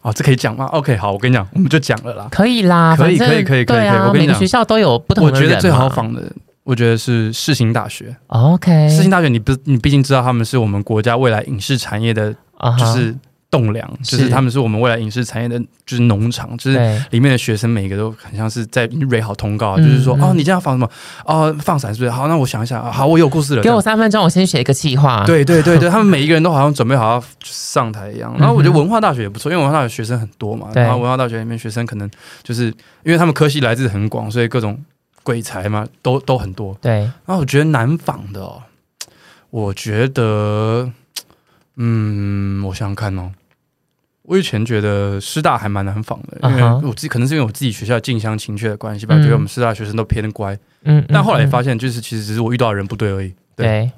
[SPEAKER 2] 哦，这可以讲吗？OK，好，我跟你讲，我们就讲了啦。
[SPEAKER 1] 可以啦，
[SPEAKER 2] 可以可以可以可以我跟你讲
[SPEAKER 1] 每个学校都有不同
[SPEAKER 2] 我
[SPEAKER 1] 的人嘛。
[SPEAKER 2] 觉得最好访的，我觉得是世新大学。
[SPEAKER 1] OK，
[SPEAKER 2] 世新大学，你不你毕竟知道他们是我们国家未来影视产业的，就是栋梁，就是
[SPEAKER 1] 是
[SPEAKER 2] 他们是我们未来影视产业的，就是农场，就是里面的学生每一个都很像是在蕊好通告就是说
[SPEAKER 1] 嗯
[SPEAKER 2] 哦，你这样放什么？哦，放闪是不是？好，那我想一下，啊好，我有故事了。
[SPEAKER 1] 给我三分钟，我先写一个计划。
[SPEAKER 2] 对对对对，他们每一个人都好像准备好要上台一样。然后我觉得文化大学也不错，因为文化大学学生很多嘛。然后文化大学里面学生可能就是因为他们科系来自很广，所以各种。鬼才嘛，都都很多。
[SPEAKER 1] 对，
[SPEAKER 2] 然后我觉得难仿的哦，我觉得，嗯，我想想看哦，我以前觉得师大还蛮难仿的，因为我自己可能是因为我自己学校近乡情怯的关系吧，
[SPEAKER 1] 嗯。
[SPEAKER 2] 觉得我们师大学生都偏乖，
[SPEAKER 1] 嗯，
[SPEAKER 2] 但后来也
[SPEAKER 1] 嗯。
[SPEAKER 2] 发现，就是其实只是我遇到的人不对而已。
[SPEAKER 1] 对，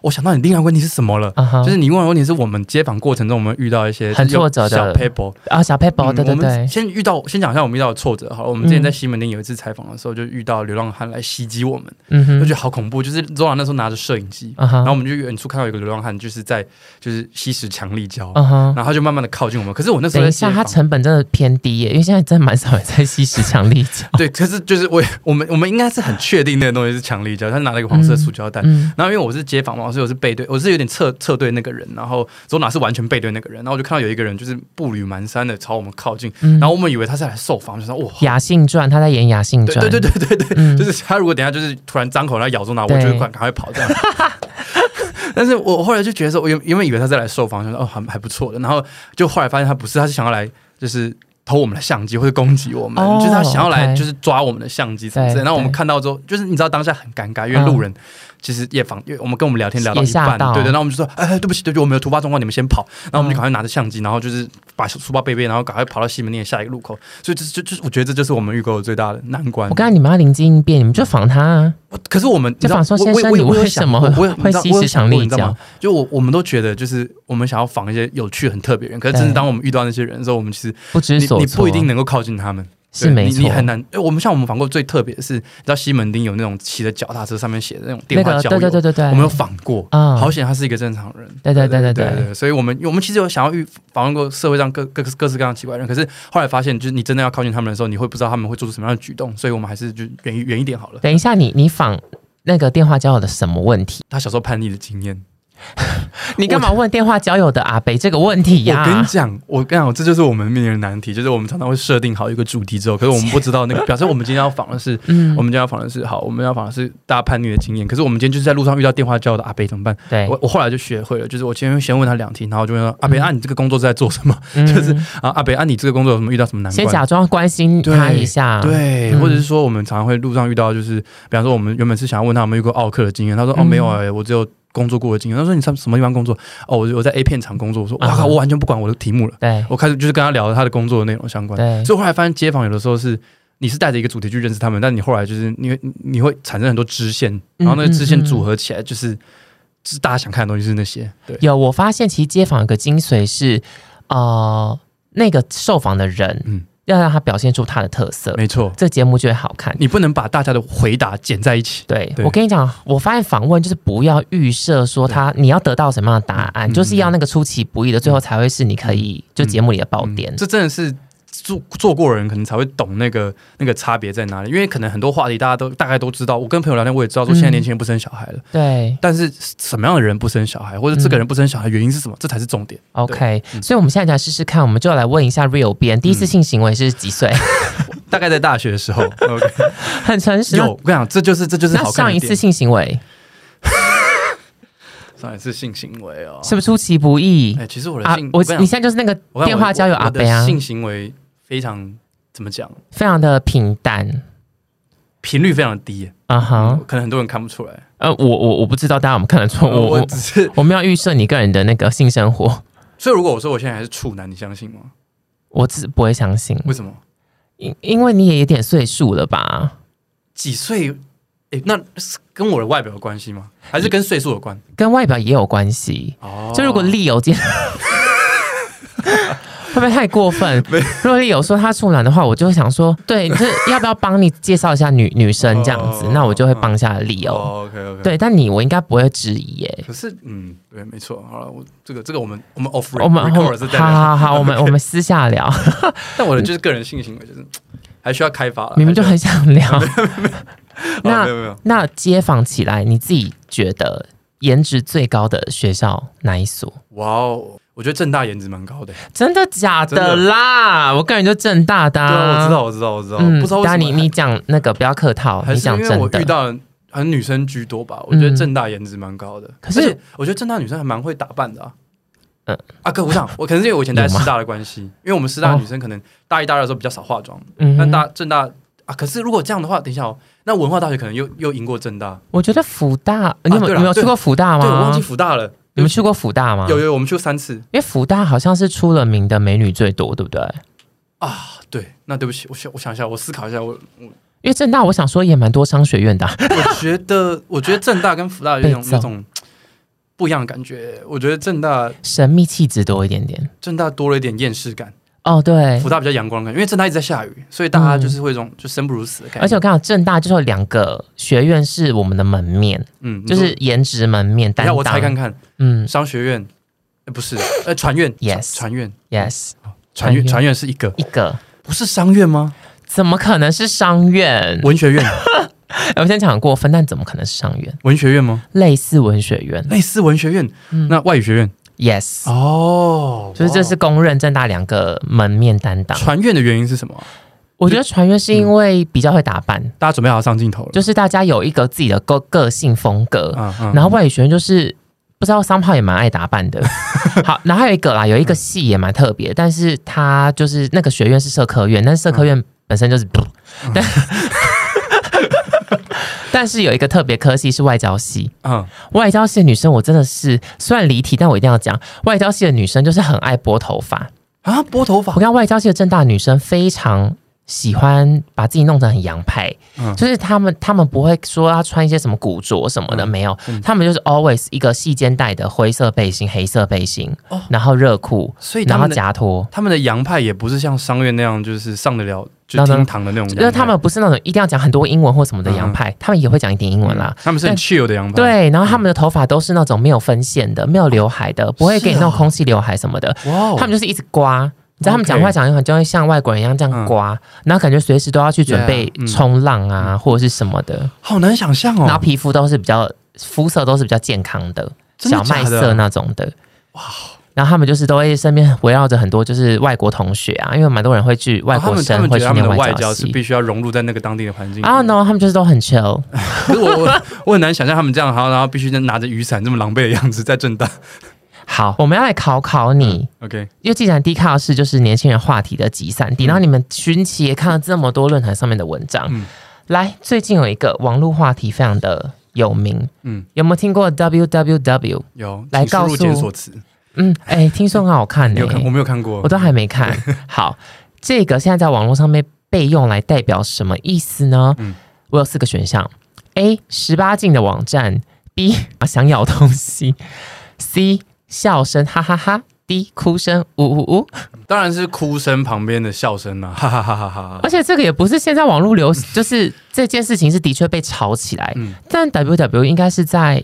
[SPEAKER 2] 我想到你另外一个问题是什么了？
[SPEAKER 1] 啊哈，
[SPEAKER 2] 就是你问的问题是我们接访过程中，我们遇到一些
[SPEAKER 1] 很挫折的
[SPEAKER 2] 小 paper，
[SPEAKER 1] 啊，小 paper，对对对，
[SPEAKER 2] 先遇到，先讲一下我们遇到的挫折好了。我们之前在
[SPEAKER 1] 嗯
[SPEAKER 2] 西门町有一次采访的时候，就遇到流浪汉来袭击我们，
[SPEAKER 1] 嗯哼
[SPEAKER 2] 就觉，得好恐怖。就是周朗那时候拿着摄影机，
[SPEAKER 1] 啊哈
[SPEAKER 2] 然后我们就远处看到有一个流浪汉，就是在就是吸食强力胶。然后他就慢慢的靠近我们。可是我那时候
[SPEAKER 1] 等一下，它
[SPEAKER 2] 在街访
[SPEAKER 1] 成本真的偏低耶，因为现在真的蛮少人在吸食强力胶。
[SPEAKER 2] 对，可是就是我我们我们应该是很确定那个东西是强力胶，他拿了一个黄色塑胶袋。
[SPEAKER 1] 嗯，
[SPEAKER 2] 然后因为我是街访嘛，所以我是背对，我是有点侧侧对那个人，然后走哪是完全背对那个人，然后我就看到有一个人就是步履蹒跚的朝我们靠近，
[SPEAKER 1] 嗯。
[SPEAKER 2] 然后我们以为他是来受访，就说哇，
[SPEAKER 1] 雅信传，他在演雅信传，
[SPEAKER 2] 对对对对对就是他如果等下就是突然张口来咬住那，我就会赶赶快跑这样。但是我后来就觉得说，我原原本以为他是来受访，就说哦还还不错的，然后就后来发现他不是，他是想要来就是偷我们的相机或者攻击我们，
[SPEAKER 1] 哦
[SPEAKER 2] 就是他想要来就是抓我们的相机什么之类的。然后我们看到之后，就是你知道当下很尴尬，因为
[SPEAKER 1] 嗯。
[SPEAKER 2] 路人其实也防，因为我们跟我们聊天聊到一半，对对，然后我们就说哎哎对不起对不起，我们有突发状况，你们先跑，然后我们就赶快拿着相机，然后就是把书包背背，然后赶快跑到西门町的下一个路口。所以这就就我觉得这就是我们预购的最大的难关
[SPEAKER 1] 我。刚才你们要临机应变，你们就防他啊。
[SPEAKER 2] 可是我们
[SPEAKER 1] 就
[SPEAKER 2] 你知道
[SPEAKER 1] 仿说先生你为什么会
[SPEAKER 2] 你知道我有
[SPEAKER 1] 吸食
[SPEAKER 2] 想过你知道
[SPEAKER 1] 强力胶
[SPEAKER 2] 吗？就我我们都觉得就是我们想要防一些有趣很特别的人，可是真
[SPEAKER 1] 对
[SPEAKER 2] 是当我们遇到那些人的时候，我们其实
[SPEAKER 1] 不知
[SPEAKER 2] 你你
[SPEAKER 1] 所措，
[SPEAKER 2] 不一定能够靠近他们。对
[SPEAKER 1] 是没错，
[SPEAKER 2] 你你很难。哎我们像我们访过最特别的是，你知道西门町有那种骑着脚踏车上面写的那种电话交友，
[SPEAKER 1] 对对对对对，
[SPEAKER 2] 我们有访过，
[SPEAKER 1] 啊
[SPEAKER 2] 好险他是一个正常人。
[SPEAKER 1] 对对对
[SPEAKER 2] 对
[SPEAKER 1] 对
[SPEAKER 2] 所以我们我们其实有想要预访问过社会上各各各式各样奇怪的人，可是后来发现，就是你真的要靠近他们的时候，你会不知道他们会做出什么样的举动，所以我们还是就远远一点好了。
[SPEAKER 1] 等一下，你你访那个电话交友的什么问题？
[SPEAKER 2] 他小时候叛逆的经验，
[SPEAKER 1] 你干嘛问电话交友的阿北这个问题呀、
[SPEAKER 2] 我跟你讲，我跟你讲，这就是我们面临的难题，就是我们常常会设定好一个主题之后，可是我们不知道那个，表示我们今天要访的是，
[SPEAKER 1] 嗯。
[SPEAKER 2] 我们今天要访的是好，我们要访的是大家叛逆的经验，可是我们今天就是在路上遇到电话交友的阿北怎么办？
[SPEAKER 1] 对，
[SPEAKER 2] 我我后来就学会了，就是我先先问他两题，然后就问他阿北，啊，你这个工作是在做什么？
[SPEAKER 1] 嗯。
[SPEAKER 2] 就是啊，阿北，啊，你这个工作有什么遇到什么难关？
[SPEAKER 1] 先假装关心他一下，
[SPEAKER 2] 对，
[SPEAKER 1] 嗯。
[SPEAKER 2] 或者是说我们常常会路上遇到，就是比方说我们原本是想要问他有没有遇过奥克的经验，他说哦
[SPEAKER 1] 嗯。
[SPEAKER 2] 没有哎、我只有工作过的经验。他说你上什么地方工作？哦，我我在 A 片厂工作。我说哇靠，
[SPEAKER 1] 啊
[SPEAKER 2] 我完全不管我的题目了，
[SPEAKER 1] 对
[SPEAKER 2] 我开始就是跟他聊他的工作的内容相关。
[SPEAKER 1] 对
[SPEAKER 2] 所以后来发现街访有的时候是。你是带着一个主题去认识他们，但你后来就是你会你会产生很多支线，然后那个支线组合起来就是，就是大家想看的东西是那些。对，
[SPEAKER 1] 有我发现，其实街访有个精髓是，呃，那个受访的人，
[SPEAKER 2] 嗯
[SPEAKER 1] 要让他表现出他的特色，
[SPEAKER 2] 没错，
[SPEAKER 1] 这节目就会好看。
[SPEAKER 2] 你不能把大家的回答剪在一起。
[SPEAKER 1] 对
[SPEAKER 2] 对
[SPEAKER 1] 我跟你讲，我发现访问就是不要预设说他你要得到什么样的答案，
[SPEAKER 2] 嗯
[SPEAKER 1] 就是要那个出其不意的，最后才会是你可以就节目里的爆点
[SPEAKER 2] 嗯。这真的是做做过的人可能才会懂那个那个差别在哪里，因为可能很多话题大家都大概都知道。我跟朋友聊天，我也知道说现在年轻人不生小孩了，
[SPEAKER 1] 对
[SPEAKER 2] 但是什么样的人不生小孩，或者这个人不生小孩原因是什么，这才是重点。
[SPEAKER 1] ，OK，
[SPEAKER 2] 嗯
[SPEAKER 1] 所以我们现在来试试看，我们就来问一下 Real 编，第一次性行为是几岁？
[SPEAKER 2] 大概在大学的时候，OK，
[SPEAKER 1] 很诚实。
[SPEAKER 2] 有我跟你讲，这就是这就是好看的
[SPEAKER 1] 上一次性行为
[SPEAKER 2] 上一次性行为哦，
[SPEAKER 1] 是不是出其不意
[SPEAKER 2] 哎，其实我的
[SPEAKER 1] 啊
[SPEAKER 2] 性，？
[SPEAKER 1] 我你现在就是那个电话交友阿北啊，
[SPEAKER 2] 性行为非常怎么讲，
[SPEAKER 1] 非常的平淡。
[SPEAKER 2] 频率非常低，
[SPEAKER 1] 啊哈，
[SPEAKER 2] 可能很多人看不出来。
[SPEAKER 1] 呃，我我我不知道大家有没有看得出，我
[SPEAKER 2] 我
[SPEAKER 1] 我
[SPEAKER 2] 只是，
[SPEAKER 1] 我们要预设你个人的那个性生活，
[SPEAKER 2] 所以如果我说我现在还是处男，你相信吗？
[SPEAKER 1] 我只不会相信，
[SPEAKER 2] 为什么？
[SPEAKER 1] 因因为你也有点岁数了吧？
[SPEAKER 2] 几岁？诶，那是跟我的外表有关系吗？还是跟岁数有关？
[SPEAKER 1] 跟外表也有关系。
[SPEAKER 2] 哦
[SPEAKER 1] 就如果利友今天会不会太过分？如果利友说他处男的话，我就会想说，对，就是要不要帮你介绍一下女女生这样子？
[SPEAKER 2] 哦
[SPEAKER 1] 那我就会帮一下利友。
[SPEAKER 2] 哦，OK OK，。
[SPEAKER 1] 对，但你我应该不会质疑耶。
[SPEAKER 2] 可是，嗯，对，没错。好了，我这个这个我们我们 off
[SPEAKER 1] 我们
[SPEAKER 2] record 是在
[SPEAKER 1] 好，好好，我们我们私下聊，
[SPEAKER 2] 但我的就是个人性行为，就是还需要开发了。
[SPEAKER 1] 明明就很想聊。那
[SPEAKER 2] 没有没有，
[SPEAKER 1] 那街访起来，你自己觉得颜值最高的学校哪一所？
[SPEAKER 2] 哇哦，我觉得正大颜值蛮高的。
[SPEAKER 1] 真的假的
[SPEAKER 2] 真
[SPEAKER 1] 啦？我个人就正大的、
[SPEAKER 2] 对啊，我知道，。我知道，我知道，
[SPEAKER 1] 嗯，
[SPEAKER 2] 不知道为什么
[SPEAKER 1] 当然你你讲那个不要客套，你
[SPEAKER 2] 还是因为。我遇到很女生居多吧，我觉得
[SPEAKER 1] 嗯
[SPEAKER 2] 正大颜值蛮高的。
[SPEAKER 1] 可是
[SPEAKER 2] 我觉得正大女生还蛮会打扮的啊。
[SPEAKER 1] 嗯
[SPEAKER 2] 啊，哥，我想 我可能是因为我以前在师大的关系，因为我们师大
[SPEAKER 1] 哦
[SPEAKER 2] 女生可能大一、大二的时候比较少化妆，
[SPEAKER 1] 嗯哼
[SPEAKER 2] 但大正大啊，可是如果这样的话，等一下哦，那文化大学可能又又赢过正大。
[SPEAKER 1] 我觉得福大，你有没有去过福大吗？
[SPEAKER 2] 对，我忘记福大了。
[SPEAKER 1] 你们去过福大吗？
[SPEAKER 2] 有有，我们去过三次
[SPEAKER 1] 因为福大好像是出了名的美女最多，对不对？
[SPEAKER 2] 啊。对，那对不起，我想我想一下，我思考一下，我我
[SPEAKER 1] 因为正大，我想说也蛮多商学院的啊、
[SPEAKER 2] 我觉得 我觉得正大跟福大有一种那种不一样的感觉。我觉得正大
[SPEAKER 1] 神秘气质多一点点。
[SPEAKER 2] 正大多了一点厌世感，
[SPEAKER 1] 哦，对。
[SPEAKER 2] 福，大比较阳光感，因为正大一直在下雨，所以大家就是会有一种就生不如死的感觉。
[SPEAKER 1] 而且我看到正大就是有两个学院是我们的门面，
[SPEAKER 2] 嗯，
[SPEAKER 1] 就是颜值门面担当。
[SPEAKER 2] 等一下我猜看看，
[SPEAKER 1] 嗯。
[SPEAKER 2] 商学院呃不是呃传院。
[SPEAKER 1] Yes
[SPEAKER 2] 传院
[SPEAKER 1] ，yes，
[SPEAKER 2] 传院
[SPEAKER 1] 传院。
[SPEAKER 2] 是一个，
[SPEAKER 1] 一个。
[SPEAKER 2] 不是商院吗？
[SPEAKER 1] 怎么可能是商院？
[SPEAKER 2] 文学院。
[SPEAKER 1] 我先讲过分，但怎么可能是商院？
[SPEAKER 2] 文学院吗？
[SPEAKER 1] 类似文学院。
[SPEAKER 2] 类似文学院，
[SPEAKER 1] 嗯。
[SPEAKER 2] 那外语学院
[SPEAKER 1] ，yes，
[SPEAKER 2] 哦
[SPEAKER 1] 就是这是公认正大两个门面担当。
[SPEAKER 2] 传院的原因是什么？
[SPEAKER 1] 我觉得传院是因为比较会打扮，
[SPEAKER 2] 大家准备好上镜头了，
[SPEAKER 1] 就是大家有一个自己的个个性风格，
[SPEAKER 2] 嗯嗯
[SPEAKER 1] 然后外语学院就是不知道三炮也蛮爱打扮的。好，然后还有一个啦，有一个系也蛮特别，但是他就是那个学院是社科院，但是社科院本身就是不，但 但是有一个特别科系是外交系，
[SPEAKER 2] 嗯。
[SPEAKER 1] 外交系的女生我真的是虽然离题，但我一定要讲，外交系的女生就是很爱拨头发。
[SPEAKER 2] 啊拨头发？
[SPEAKER 1] 我看外交系的正大女生非常喜欢把自己弄得很洋派，
[SPEAKER 2] 嗯。
[SPEAKER 1] 就是他们他们不会说要穿一些什么古着什么的，
[SPEAKER 2] 嗯。
[SPEAKER 1] 没有。
[SPEAKER 2] 嗯，
[SPEAKER 1] 她们就是 always 一个细肩带的灰色背心、黑色背心，
[SPEAKER 2] 哦。
[SPEAKER 1] 然后热裤，
[SPEAKER 2] 所以然后
[SPEAKER 1] 夹拖。
[SPEAKER 2] 他们的洋派也不是像商院那样，就是上得了就厅堂的那种洋派，
[SPEAKER 1] 就是他们不是那种一定要讲很多英文或什么的
[SPEAKER 2] 嗯
[SPEAKER 1] 洋派，他们也会讲一点英文啦。
[SPEAKER 2] 嗯。他们是很 chill 的洋派，，
[SPEAKER 1] 对，然后他们的头发都是那种没有分线的，没有刘海的，不会给你那种空气刘海什么的。
[SPEAKER 2] 哇哦，
[SPEAKER 1] 他们就是一直刮。你知道他们讲话讲一会就会像外国人一样这样刮，然后感觉随时都要去准备冲浪啊，或者是什么的，
[SPEAKER 2] 好难想象哦，
[SPEAKER 1] 然后皮肤都是比较肤色都是比较健康的，小麦色那种的。哇！然后他们就是都会身边围绕着很多就是外国同学啊，因为蛮多人会去外国生会去外交
[SPEAKER 2] 的外交是。必须要融入在那个当地的环境
[SPEAKER 1] 啊、no，他们就是都很 chill。
[SPEAKER 2] 可 是我我我很难想象他们这样，然后然后必须拿着雨伞这么狼狈的样子在正大。
[SPEAKER 1] 好，我们要来考考你
[SPEAKER 2] ，OK，
[SPEAKER 1] 因为既然 D 卡是就是年轻人话题的集散地，
[SPEAKER 2] 嗯
[SPEAKER 1] 然后你们寻奇也看了这么多论坛上面的文章，
[SPEAKER 2] 嗯
[SPEAKER 1] 来，最近有一个网络话题非常的有名，
[SPEAKER 2] 嗯，
[SPEAKER 1] 有没有听过 www？
[SPEAKER 2] 有
[SPEAKER 1] 来告诉
[SPEAKER 2] 检索词，
[SPEAKER 1] 嗯，哎、听说很好看呢、
[SPEAKER 2] 你有看？我没有看过
[SPEAKER 1] 我，都还没看。好，这个现在在网络上面被用来代表什么意思呢？
[SPEAKER 2] 嗯
[SPEAKER 1] 我有四个选项：A. 十八禁的网站；B. 想咬东西；C. 笑声哈哈哈低哭声呜呜呜。
[SPEAKER 2] 当然是哭声旁边的笑声啦，哈 哈哈哈哈哈。
[SPEAKER 1] 而且这个也不是现在网络流行，就是这件事情是的确被炒起来。
[SPEAKER 2] 嗯，
[SPEAKER 1] 但 W W 应该是在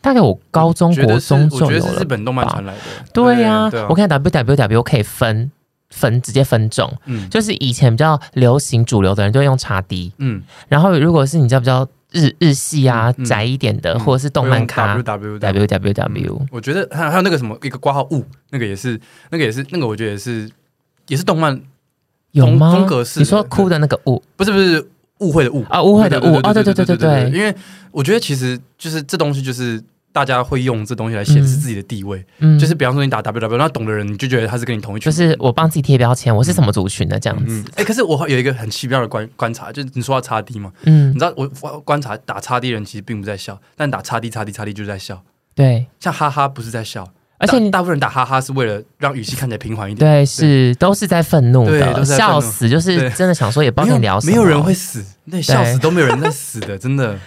[SPEAKER 1] 大概我高中、国中就有
[SPEAKER 2] 我觉得是日
[SPEAKER 1] 了。
[SPEAKER 2] 本动漫传来的。
[SPEAKER 1] 对呀、我看 W W W 可以分分直接分种，
[SPEAKER 2] 嗯
[SPEAKER 1] 就是以前比较流行主流的人就会用叉 D，
[SPEAKER 2] 嗯，
[SPEAKER 1] 然后如果是你知道比较日日系啊、
[SPEAKER 2] 嗯嗯。
[SPEAKER 1] 宅一点的，
[SPEAKER 2] 嗯
[SPEAKER 1] 或者是动漫咖
[SPEAKER 2] W W
[SPEAKER 1] W W W，
[SPEAKER 2] 我觉得还有还有那个什么一个挂号物，那个也是，那个也是，那个我觉得也是，也是动漫，风
[SPEAKER 1] 有吗？
[SPEAKER 2] 风格是
[SPEAKER 1] 你说哭的那个物
[SPEAKER 2] 不是不是误会的误。
[SPEAKER 1] 啊，误会的误啊，对对对对对，
[SPEAKER 2] 因为我觉得其实就是这东西就是大家会用这东西来显示自己的地位，
[SPEAKER 1] 嗯。
[SPEAKER 2] 就是比方说你打 W W，那懂的人你就觉得他是跟你同一群
[SPEAKER 1] 就，是我帮自己贴标签，我是什么族群的这样
[SPEAKER 2] 嗯。
[SPEAKER 1] 子，，
[SPEAKER 2] 哎、可是我有一个很奇妙的观观察，就是你说到叉 D 嘛，
[SPEAKER 1] 嗯。
[SPEAKER 2] 你知，道我我观察打叉 D 人其实并不在笑，但打叉 D 叉 D 叉 D 就是在笑，
[SPEAKER 1] 对，
[SPEAKER 2] 像哈哈不是在笑，
[SPEAKER 1] 而且你
[SPEAKER 2] 大大部分人打哈哈是为了让语气看起来平缓一点，
[SPEAKER 1] 对是都是在愤怒
[SPEAKER 2] 对
[SPEAKER 1] 的，笑死，就是真的想说也不知道你聊什么，
[SPEAKER 2] 没有人会死，对，笑死都没有人在死的，真的。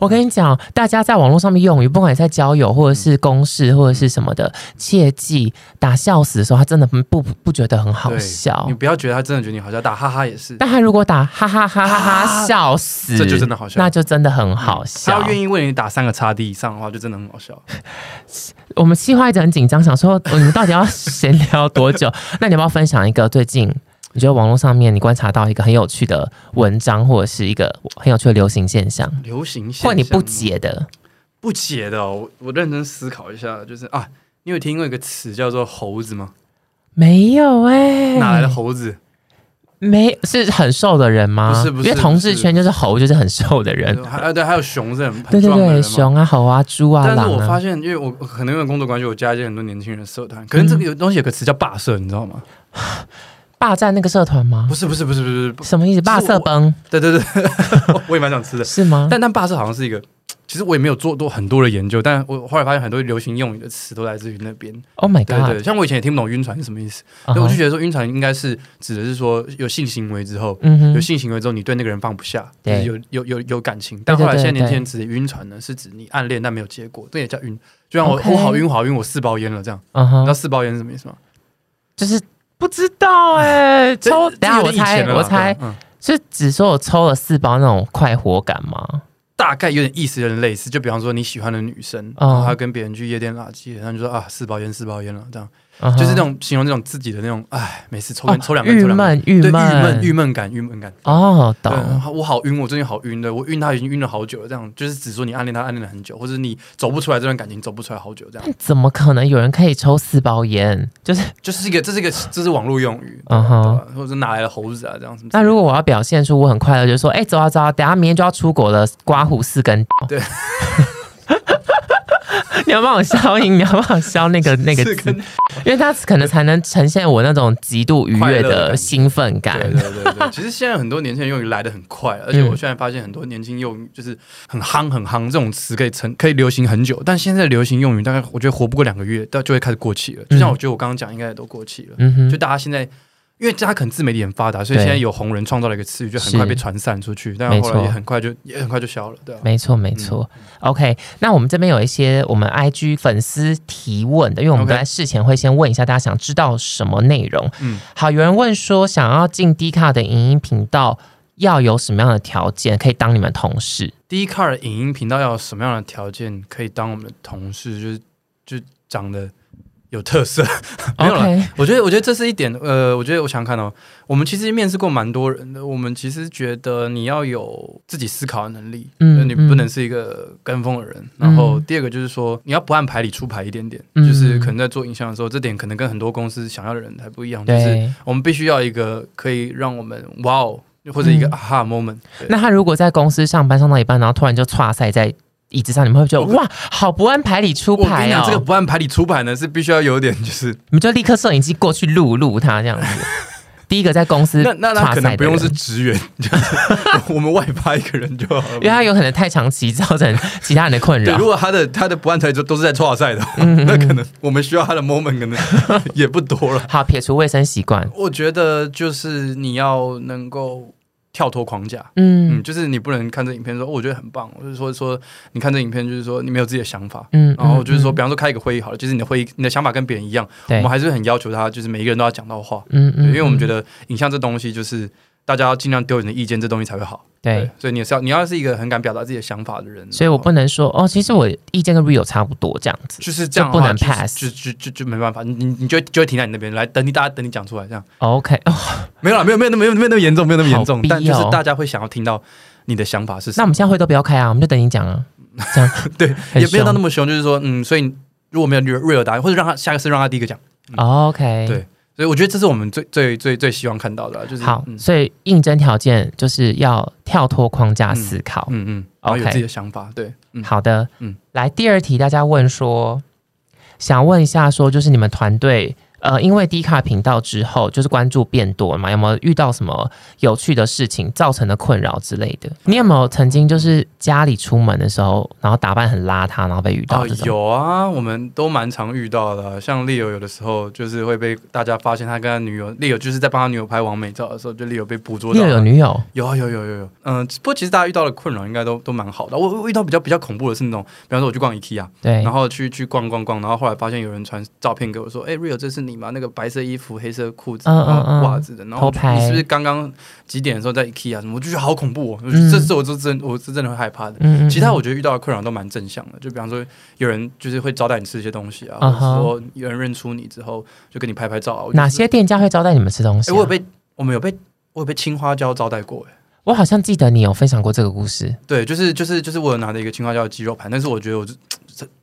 [SPEAKER 1] 我跟你讲，大家在网络上面用语，不管你在交友或者是公事或者是什么的，切记打笑死的时候，他真的不不不觉得很好笑
[SPEAKER 2] 你。不要觉得他真的觉得你好笑，打哈哈也是，
[SPEAKER 1] 但他如果打哈哈哈哈哈
[SPEAKER 2] 啊
[SPEAKER 1] 笑死，
[SPEAKER 2] 这就真的好笑
[SPEAKER 1] 那就真的很好
[SPEAKER 2] 他
[SPEAKER 1] 笑
[SPEAKER 2] 要。愿意为你打三个叉 D 以上的话，就真的很好笑。
[SPEAKER 1] 我们计划一直很紧张，想说我们到底要闲聊多久？那你要不要分享一个最近你觉得网络上面你观察到一个很有趣的文章，或者是一个很有趣的流行现象，
[SPEAKER 2] 流行现象
[SPEAKER 1] 或你不解的？
[SPEAKER 2] 不解的、哦，我我认真思考一下，就是啊，你有听过一个词叫做猴子吗？
[SPEAKER 1] 没有哎、
[SPEAKER 2] 哪来的猴子？
[SPEAKER 1] 没是很瘦的人吗？
[SPEAKER 2] 不是不是
[SPEAKER 1] 因为同志圈就是猴，就是很瘦的人。
[SPEAKER 2] 还 啊对，还有熊是很
[SPEAKER 1] 对对对，
[SPEAKER 2] 很壮的人嘛。
[SPEAKER 1] 熊啊、猴啊、猪啊、
[SPEAKER 2] 但是我发现，因为我我可能因为工作关系，我加一些很多年轻人的社团，可能这个有东西有个词叫霸社，你知道吗？
[SPEAKER 1] 霸占那个社团吗
[SPEAKER 2] 不？是不是不是不是，
[SPEAKER 1] 什么意思？霸色崩
[SPEAKER 2] 对对对，我也蛮想吃的。
[SPEAKER 1] 是吗？
[SPEAKER 2] 但但霸社好像是一个，其实我也没有做多很多的研究，但我后来发现很多流行用语的词都来自于那边。
[SPEAKER 1] Oh my god！
[SPEAKER 2] 对，像我以前也听不懂晕船是什么意思，
[SPEAKER 1] 嗯哼
[SPEAKER 2] 对我就觉得说晕船应该是指的是说有性行为之后，有性行为之后你对那个人放不下，就是有有有有感情。但后来现在年轻人指的晕船呢，是指你暗恋但没有结果，这也叫晕。就像我我好晕好晕，我四包烟了这样，你知道，四包烟是什么意思吗？
[SPEAKER 1] 就是不知道哎、抽，
[SPEAKER 2] 这
[SPEAKER 1] 等下我猜，我猜，
[SPEAKER 2] 对嗯，
[SPEAKER 1] 是只说我抽了四包那种快活感吗？
[SPEAKER 2] 大概有点意思，有点类似。就比方说你喜欢的女生，
[SPEAKER 1] 哦
[SPEAKER 2] 然后她跟别人去夜店垃圾，然后你就说啊四包烟四包烟了，这样就是那种形容那种自己的那种，哎，每次抽根
[SPEAKER 1] 哦
[SPEAKER 2] 抽两根，
[SPEAKER 1] 郁闷郁
[SPEAKER 2] 对郁
[SPEAKER 1] 闷
[SPEAKER 2] 闷郁闷感郁闷感。
[SPEAKER 1] 哦，
[SPEAKER 2] 对
[SPEAKER 1] 懂，
[SPEAKER 2] 我好晕，我最近好晕的，我晕他已经晕了好久了，这样就是只说你暗恋他暗恋了很久，或者你走不出来这段感情走不出来好久，这样
[SPEAKER 1] 怎么可能有人可以抽四包烟？就是
[SPEAKER 2] 就是一个这是一个这是网络用语，
[SPEAKER 1] 嗯哼
[SPEAKER 2] 或者哪来的猴子啊这样什么之类的？
[SPEAKER 1] 那如果我要表现出我很快乐，就是说，哎、走啊走啊，等下明天就要出国了，刮胡四根。
[SPEAKER 2] 对，
[SPEAKER 1] 你要帮我消音，你要帮我消那个那个字，因为它可能才能呈现我那种极度愉悦
[SPEAKER 2] 快的
[SPEAKER 1] 兴奋感。
[SPEAKER 2] 对对对对，其实现在很多年轻人用语来的很快，而且我现在发现很多年轻用语就是很夯很夯这种词可以成可以流行很久，但现在流行用语大概我觉得活不过两个月，到就会开始过气了。就像我觉得我刚刚讲，应该也都过气了。
[SPEAKER 1] 嗯
[SPEAKER 2] 就，大家现在，因为大家可能自媒体很发达，所以
[SPEAKER 1] 对
[SPEAKER 2] 现在有红人创造了一个词语，就很快被传散出去，但
[SPEAKER 1] 没错
[SPEAKER 2] 后来也很快就也很快就消了，对啊。
[SPEAKER 1] 没错没错。OK，那我们这边有一些我们 IG 粉丝提问的，因为我们
[SPEAKER 2] OK
[SPEAKER 1] 在事前会先问一下大家想知道什么内容。
[SPEAKER 2] 嗯，
[SPEAKER 1] 好，有人问说想要进 D 卡的影音频道。要有什么样的条件可以当你们同事？
[SPEAKER 2] 第一 car 的影音频道要有什么样的条件可以当我们的同事？就是就长得有特色，没有啦
[SPEAKER 1] OK，
[SPEAKER 2] 我觉得，我觉得这是一点。呃，我觉得我想想看哦，我们其实面试过蛮多人的。我们其实觉得你要有自己思考的能力，
[SPEAKER 1] 嗯
[SPEAKER 2] 嗯，你不能是一个跟风的人。然后第二个就是说，你要不按牌理出牌一点点，
[SPEAKER 1] 嗯
[SPEAKER 2] 就是可能在做影像的时候，这点可能跟很多公司想要的人还不一样。就是。我们必须要一个可以让我们哇哦，或者一个
[SPEAKER 1] 嗯
[SPEAKER 2] aha moment 对。
[SPEAKER 1] 那他如果在公司上班上到一半，然后突然就岔赛在椅子上，你们会觉得哇，好不按牌理出牌哦
[SPEAKER 2] 我跟你讲，！这个不按牌理出牌呢，是必须要有点就是，
[SPEAKER 1] 你们就立刻摄影机过去录录他这样子。第一个在公司
[SPEAKER 2] 那那那
[SPEAKER 1] 岔赛的
[SPEAKER 2] 可能不用是
[SPEAKER 1] 人
[SPEAKER 2] 职员，就是 我们外派一个人就好了。
[SPEAKER 1] 因为他有可能太长期造成其他人的困
[SPEAKER 2] 对，
[SPEAKER 1] 扰
[SPEAKER 2] 如。果他的他的不按牌都都是在错赛的，
[SPEAKER 1] 嗯
[SPEAKER 2] 那可能我们需要他的 moment 可能 也不多了。
[SPEAKER 1] 好，撇除卫生习惯，
[SPEAKER 2] 我觉得就是你要能够跳脱框架，嗯，
[SPEAKER 1] 嗯
[SPEAKER 2] 就是你不能看这影片说、哦我觉得很棒，就是说说你看这影片就是说你没有自己的想法。
[SPEAKER 1] 嗯，
[SPEAKER 2] 然后就是说，
[SPEAKER 1] 嗯
[SPEAKER 2] 比方说开一个会议好了，就是你的会议，你的想法跟别人一样，我们，还是很要求他，就是每一个人都要讲到话，
[SPEAKER 1] 嗯
[SPEAKER 2] 嗯因为我们觉
[SPEAKER 1] 得
[SPEAKER 2] 得影像这东西就是大家要尽量丢你的意见，这东西才会好。
[SPEAKER 1] 对，
[SPEAKER 2] 所以你是要你要是一个很敢表达自己的想法的人，
[SPEAKER 1] 所以我不
[SPEAKER 2] 能
[SPEAKER 1] 能说哦，其实我意见跟 real 差不多这样子。
[SPEAKER 2] 就是这样
[SPEAKER 1] 不能 pass
[SPEAKER 2] 就就就就没办法，你你你就会就会停在你那边来等你大家等你讲出来这样。
[SPEAKER 1] OK，哦，
[SPEAKER 2] 没有啦，没有没有没有没有那么严重，没有那么严重但就是
[SPEAKER 1] 哦
[SPEAKER 2] 大家会想要听到你的想法是什么。
[SPEAKER 1] 那我们现在会都不要开啊，我们就等你讲啊。这样
[SPEAKER 2] 对也没有到那么凶，就是说嗯，所以如果没有 real 答案，或者让他下个次让他第一个讲
[SPEAKER 1] ，OK，
[SPEAKER 2] 对所以我觉得这是我们最最最最希望看到的啊，就是
[SPEAKER 1] 好，
[SPEAKER 2] 嗯。
[SPEAKER 1] 所以应征条件就是要跳脱框架思考。
[SPEAKER 2] 嗯嗯，然后有自己的想法，对，嗯，
[SPEAKER 1] 好的，
[SPEAKER 2] 嗯。
[SPEAKER 1] 来第二题，大家问说，想问一下，说就是你们团队，呃，因为低卡频道之后，就是关注变多了嘛，有没有遇到什么有趣的事情造成的困扰之类的？你有没有曾经就是家里出门的时候，然后打扮很邋遢，然后被遇到？
[SPEAKER 2] 有啊，我们都蛮常遇到的啊、像 Leo 有的时候就是会被大家发现他跟他女友，Leo 就是在帮他女友拍完美照的时候，就 Leo 被捕捉
[SPEAKER 1] 你
[SPEAKER 2] 到了。
[SPEAKER 1] 有有女友？
[SPEAKER 2] 有啊有有有有，嗯、不过其实大家遇到的困扰应该都都蛮好的。我我遇到比较比较恐怖的是那种，比方说我去逛 IKEA，
[SPEAKER 1] 对
[SPEAKER 2] 然，后去去逛逛逛，然后后来发现有人传照片给我说：“哎、r i o 这是你吗？那个白色衣服、黑色裤子，
[SPEAKER 1] 嗯
[SPEAKER 2] 然后
[SPEAKER 1] 嗯嗯
[SPEAKER 2] 袜子的，然后你是不是刚刚几点的时候在 IKEA 什么？我就觉得好恐怖哦！这次我就真我是真的会害怕的。
[SPEAKER 1] 嗯
[SPEAKER 2] 其他我觉得遇到的困扰都蛮正向的，就比方说有人就是会招待你吃一些东西啊，说有人认出你之后就跟你拍拍照啊。
[SPEAKER 1] 哪些店家会招待你们吃东西？
[SPEAKER 2] 我有被我们有被我有被青花椒招待过哎。
[SPEAKER 1] 我好像记得你有分享过这个故事。
[SPEAKER 2] 对，就是就是就是我有拿着一个青花椒的鸡肉盘，但是我觉得我这这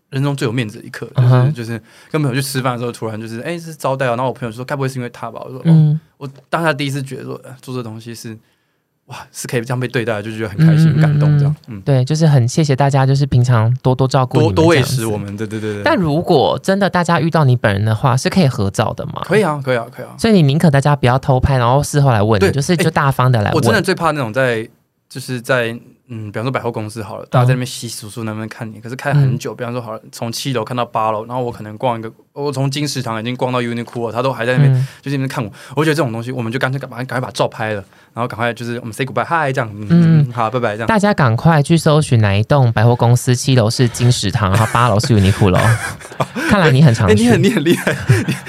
[SPEAKER 2] 人中最有面子的一刻，就是、就是跟朋友去吃饭的时候，突然就是哎、是招待啊，然后我朋友就说该不会是因为他吧？我说哦，
[SPEAKER 1] 嗯，
[SPEAKER 2] 我当下第一次觉得说、呃做这东西是哇，是可以这样被对待，就觉得很开心、
[SPEAKER 1] 嗯嗯
[SPEAKER 2] 很感动这样。嗯，
[SPEAKER 1] 对，就是很谢谢大家，就是平常多多照顾
[SPEAKER 2] 多多喂食我。们，对对对对。
[SPEAKER 1] 但如果真的大家遇到你本人的话，是可以合照的吗？
[SPEAKER 2] 可以啊，可以啊，可以啊。
[SPEAKER 1] 所以你宁可大家不要偷拍，然后事后来问你，
[SPEAKER 2] 对
[SPEAKER 1] 就是就
[SPEAKER 2] 哎
[SPEAKER 1] 大方的来问。
[SPEAKER 2] 我真的最怕那种在就是在嗯，比方说百货公司好了，大家在那边稀稀疏疏那边看你，可是开很久，比方说好了，从七楼看到八楼，然后我可能逛一个，我从金石堂已经逛到 Uniqlo，了他都还在那边、
[SPEAKER 1] 嗯
[SPEAKER 2] 就是那边看我，我觉得这种东西，我们就干脆赶快赶快把照拍了，然后赶快就是我们 say goodbye，嗨这样，嗯，好，拜拜这样。
[SPEAKER 1] 大家赶快去搜寻哪一栋百货公司，七楼是金石堂，然后八楼是 Uniqlo。看来你很常
[SPEAKER 2] 哎、
[SPEAKER 1] 去。
[SPEAKER 2] 你很你很厉害，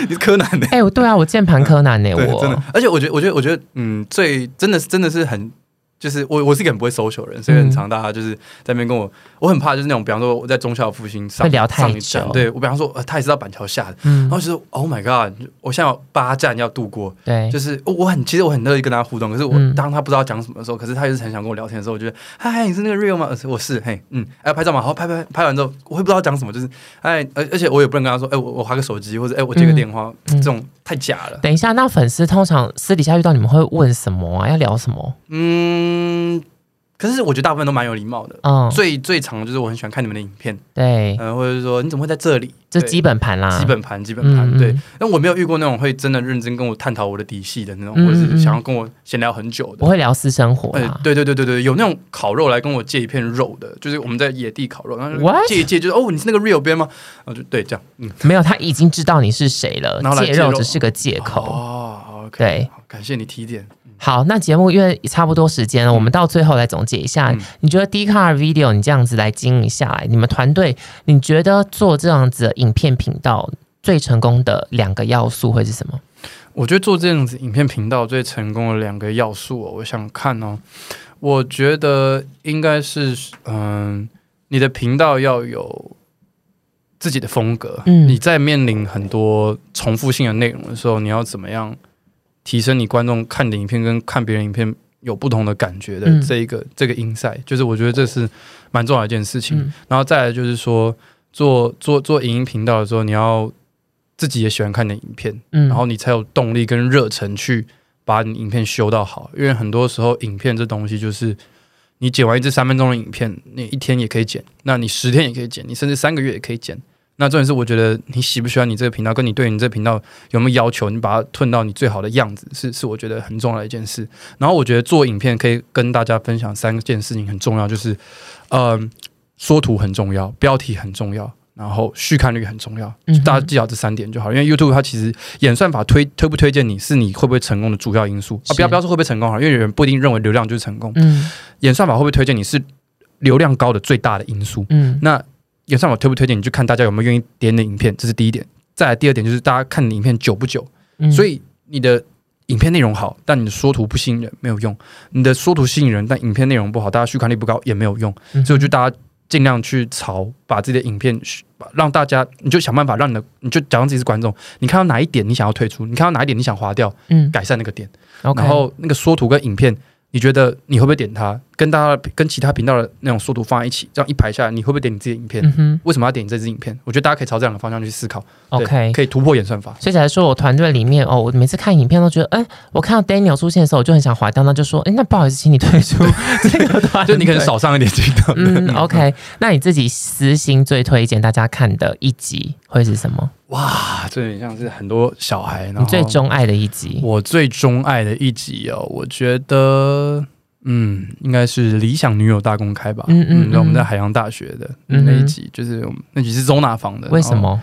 [SPEAKER 2] 你柯南呢、
[SPEAKER 1] 哎、我对啊，我键盘柯南呢、
[SPEAKER 2] 对，
[SPEAKER 1] 我
[SPEAKER 2] 真的，而且我觉得，我觉得，我觉得，嗯，最真的是真的是很，就是我我是一个很不会 social 的人，所以很常大家就是在那边跟我，我很怕就是那种，比方说我在中校复兴上
[SPEAKER 1] 会聊太
[SPEAKER 2] 上一站
[SPEAKER 1] 久
[SPEAKER 2] 对我比方说，呃，他也是到板桥下的，
[SPEAKER 1] 嗯
[SPEAKER 2] 然，后就是 Oh my God，我现在有八站要度过，
[SPEAKER 1] 对，
[SPEAKER 2] 就是我我很其实我很乐意跟他互动，可是我
[SPEAKER 1] 嗯
[SPEAKER 2] 当他不知道讲什么的时候，可是他又是很想跟我聊天的时候，我觉得嗨，你是那个 real 吗？呃我是，嘿，嗯，哎，拍照嘛，好，拍拍拍完之后，我会不知道讲什么，就是哎，而而且我也不能跟他说，哎，我我划个手机，或者哎，我接个电话，
[SPEAKER 1] 嗯
[SPEAKER 2] 这种太假了。
[SPEAKER 1] 等一下，那粉丝通常私底下遇到你们会问什么啊？要聊什么？
[SPEAKER 2] 嗯，可是我觉得大部分都蛮有礼貌的。
[SPEAKER 1] 嗯，
[SPEAKER 2] 最最常的就是我很喜欢看你们的影片，
[SPEAKER 1] 对，
[SPEAKER 2] 呃，或者是说你怎么会在这里？对
[SPEAKER 1] 就基本盘啦，
[SPEAKER 2] 基本盘，基本盘，对
[SPEAKER 1] 嗯嗯。
[SPEAKER 2] 但我没有遇过那种会真的认真跟我探讨我的底细的那种，
[SPEAKER 1] 嗯
[SPEAKER 2] 或者是
[SPEAKER 1] 嗯
[SPEAKER 2] 想要跟我闲聊很久的
[SPEAKER 1] 我。会聊私生活
[SPEAKER 2] 哎
[SPEAKER 1] 啦。，
[SPEAKER 2] 对对对对对，有那种烤肉来跟我借一片肉的，就是我们在野地烤肉，然后？借一借，就是哦，你是那个 real 边吗？然后就对这样，嗯，
[SPEAKER 1] 没有，他已经知道你是谁了
[SPEAKER 2] 然后，来
[SPEAKER 1] 借
[SPEAKER 2] 肉
[SPEAKER 1] 只是个借口。
[SPEAKER 2] 哦，OK，
[SPEAKER 1] 对
[SPEAKER 2] 好，感谢你提点。
[SPEAKER 1] 好，那节目因为差不多时间了，我们到最后来总结一下。
[SPEAKER 2] 嗯
[SPEAKER 1] 你觉得 D Car Video 你这样子来经营下来，你们团队你觉得做这样子的影片频道最成功的两个要素会是什么？
[SPEAKER 2] 我觉得做这样子影片频道最成功的两个要素、哦，我想看哦，我觉得应该是，嗯、你的频道要有自己的风格。
[SPEAKER 1] 嗯
[SPEAKER 2] 你在面临很多重复性的内容的时候，你要怎么样提升你观众看你的影片跟看别人影片有不同的感觉的
[SPEAKER 1] 嗯
[SPEAKER 2] 这一个、这个 insight，就是我觉得这是蛮重要的一件事情。
[SPEAKER 1] 嗯
[SPEAKER 2] 然后再来就是说，做做做影音频道的时候，你要自己也喜欢看你的影片。
[SPEAKER 1] 嗯
[SPEAKER 2] 然后你才有动力跟热忱去把你影片修到好。因为很多时候影片这东西就是你剪完一支三分钟的影片，你一天也可以剪，那你十天也可以剪，你甚至三个月也可以剪。那重点是，我觉得你喜不喜欢你这个频道，跟你对你这个频道有没有要求，你把它吞到你最好的样子，是是我觉得很重要的一件事。然后我觉得做影片可以跟大家分享三件事情很重要，就是呃，缩图很重要，标题很重要，然后续看率很重要。大家记好这三点就好，因为 YouTube 它其实演算法推推不推荐你是你会不会成功的主要因素啊，不要不要说会不会成功好，因为有人不一定认为流量就是成功，
[SPEAKER 1] 嗯
[SPEAKER 2] 演算法会不会推荐你是流量高的最大的因素。
[SPEAKER 1] 嗯
[SPEAKER 2] 那演算法推不推荐你就看大家有没有愿意点你的影片，这是第一点。再来第二点就是大家看你的影片久不久，
[SPEAKER 1] 嗯
[SPEAKER 2] 所以你的影片内容好，但你的缩图不吸引人没有用；你的缩图吸引人，但影片内容不好，大家续看率不高也没有用。
[SPEAKER 1] 嗯
[SPEAKER 2] 所以就大家尽量去朝把自己的影片让大家，你就想办法让你的，你就假装自己是观众，你看到哪一点你想要退出，你看到哪一点你想划掉，
[SPEAKER 1] 嗯
[SPEAKER 2] 改善那个点，然后那个缩图跟影片。你觉得你会不会点它？跟大家跟其他频道的那种速度放在一起，这样一排下来，你会不会点你自己的影片？为什么要点你这支影片？我觉得大家可以朝这两个方向去思考
[SPEAKER 1] ，OK。
[SPEAKER 2] 可以突破演算法。
[SPEAKER 1] 所以假如说我团队里面哦，我每次看影片都觉得，哎、我看到 Daniel 出现的时候，我就很想划掉，那就说，哎、那不好意思，请你退出 这个团队。
[SPEAKER 2] 就你可能少上一点镜头。
[SPEAKER 1] 嗯，OK。那你自己私心最推荐大家看的一集会是什么？
[SPEAKER 2] 哇，这很像是很多小孩，
[SPEAKER 1] 你最钟爱的一集？
[SPEAKER 2] 我最钟爱的一集哦，我觉得。嗯，应该是《理想女友大公开》吧。
[SPEAKER 1] 嗯嗯
[SPEAKER 2] 那我们
[SPEAKER 1] 嗯
[SPEAKER 2] 在海洋大学的那一集，就是那集是周娜房的。
[SPEAKER 1] 为什么？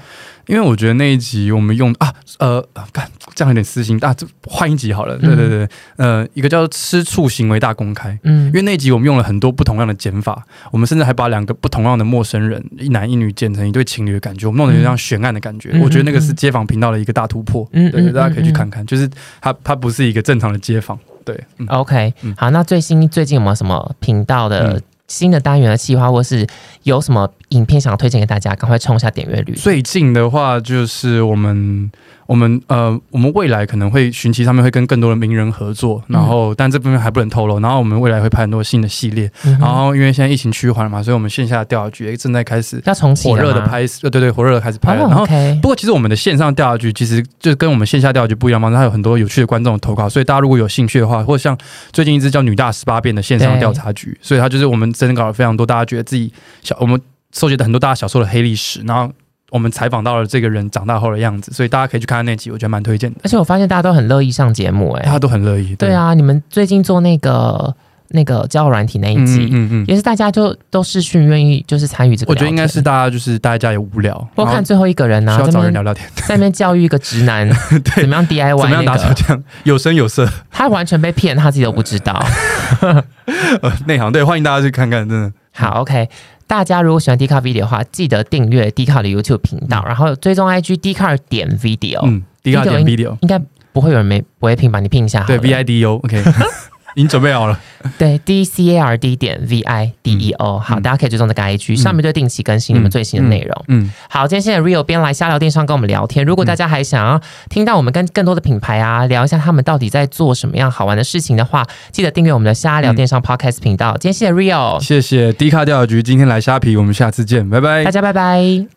[SPEAKER 2] 因为我觉得那一集我们用啊呃，啊干这样有点私心啊，这换一集好了。对对对，呃，一个叫吃醋行为大公开。
[SPEAKER 1] 嗯
[SPEAKER 2] 因为那一集我们用了很多不同样的剪法，我们甚至还把两个不同样的陌生人，一男一女剪成一对情侣的感觉，我们弄得有点像悬案的感觉。
[SPEAKER 1] 嗯
[SPEAKER 2] 我觉得那个是街访频道的一个大突破，嗯对，
[SPEAKER 1] 嗯嗯
[SPEAKER 2] 大家可以去
[SPEAKER 1] 嗯
[SPEAKER 2] 看看，就是它它不是一个正常的街坊，对，嗯
[SPEAKER 1] OK，、
[SPEAKER 2] 嗯
[SPEAKER 1] 好，那最新最近有没有什么频道的
[SPEAKER 2] 嗯
[SPEAKER 1] 新的单元的计划，或是有什么影片想要推荐给大家？赶快冲一下点阅率。
[SPEAKER 2] 最近的话，就是我们我们呃，我们未来可能会寻奇上面会跟更多的名人合作，然后但这部分还不能透露。然后我们未来会拍很多新的系列，然后因为现在疫情趋缓了嘛，所以我们线下调查局正在开始
[SPEAKER 1] 要重启
[SPEAKER 2] 火热的拍摄，对对，火热的开始拍。然后不过其实我们的线上调查局其实就跟我们线下调查局不一样嘛，它有很多有趣的观众投稿，所以大家如果有兴趣的话，或者像最近一支叫“女大十八变”的线上调查局，所以它就是我们真的搞了非常多，大家觉得自己小，我们收集了很多大家小时候的黑历史，然后。我们采访到了这个人长大后的样子，所以大家可以去看看那集，我觉得蛮推荐的。
[SPEAKER 1] 而且我发现大家都很乐意上节目，哎，
[SPEAKER 2] 大家都很乐意。
[SPEAKER 1] 对啊，你们最近做那个那个交友软体那一集，嗯嗯，也是大家就都是讯愿意就是参与这个。
[SPEAKER 2] 我觉得应该是大家就是大家也无聊，
[SPEAKER 1] 我看最后一个人呢，
[SPEAKER 2] 需要找人聊聊天，
[SPEAKER 1] 在那边教育一个直男，
[SPEAKER 2] 对，
[SPEAKER 1] 怎么样 DIY，
[SPEAKER 2] 怎么样打手枪，有声有色，
[SPEAKER 1] 他完全被骗，他自己都不知道。
[SPEAKER 2] 内行对，欢迎大家去看看，真的
[SPEAKER 1] 好 OK。大家如果喜欢 D 卡 video 的话，记得订阅 D 卡的 YouTube 频道，然后追踪 IG D 卡点 video。嗯
[SPEAKER 2] ，D 卡点 video
[SPEAKER 1] 应该不会有人没不会拼吧？你拼一下，
[SPEAKER 2] 对 V I D O 已经准备好了，
[SPEAKER 1] 对，D C A R D 点 V I D E O，好，大家可以追踪这个 I G，上面就定期更新你们最新的内容。嗯，好，今天现在 Real 边来瞎聊电商跟我们聊天。如果大家还想要听到我们跟更多的品牌啊聊一下他们到底在做什么样好玩的事情的话，记得订阅我们的瞎聊电商 Podcast 频道。今天谢谢 Real，
[SPEAKER 2] 谢谢 D 卡调查局，今天来虾皮，我们下次见，拜拜，
[SPEAKER 1] 大家拜拜。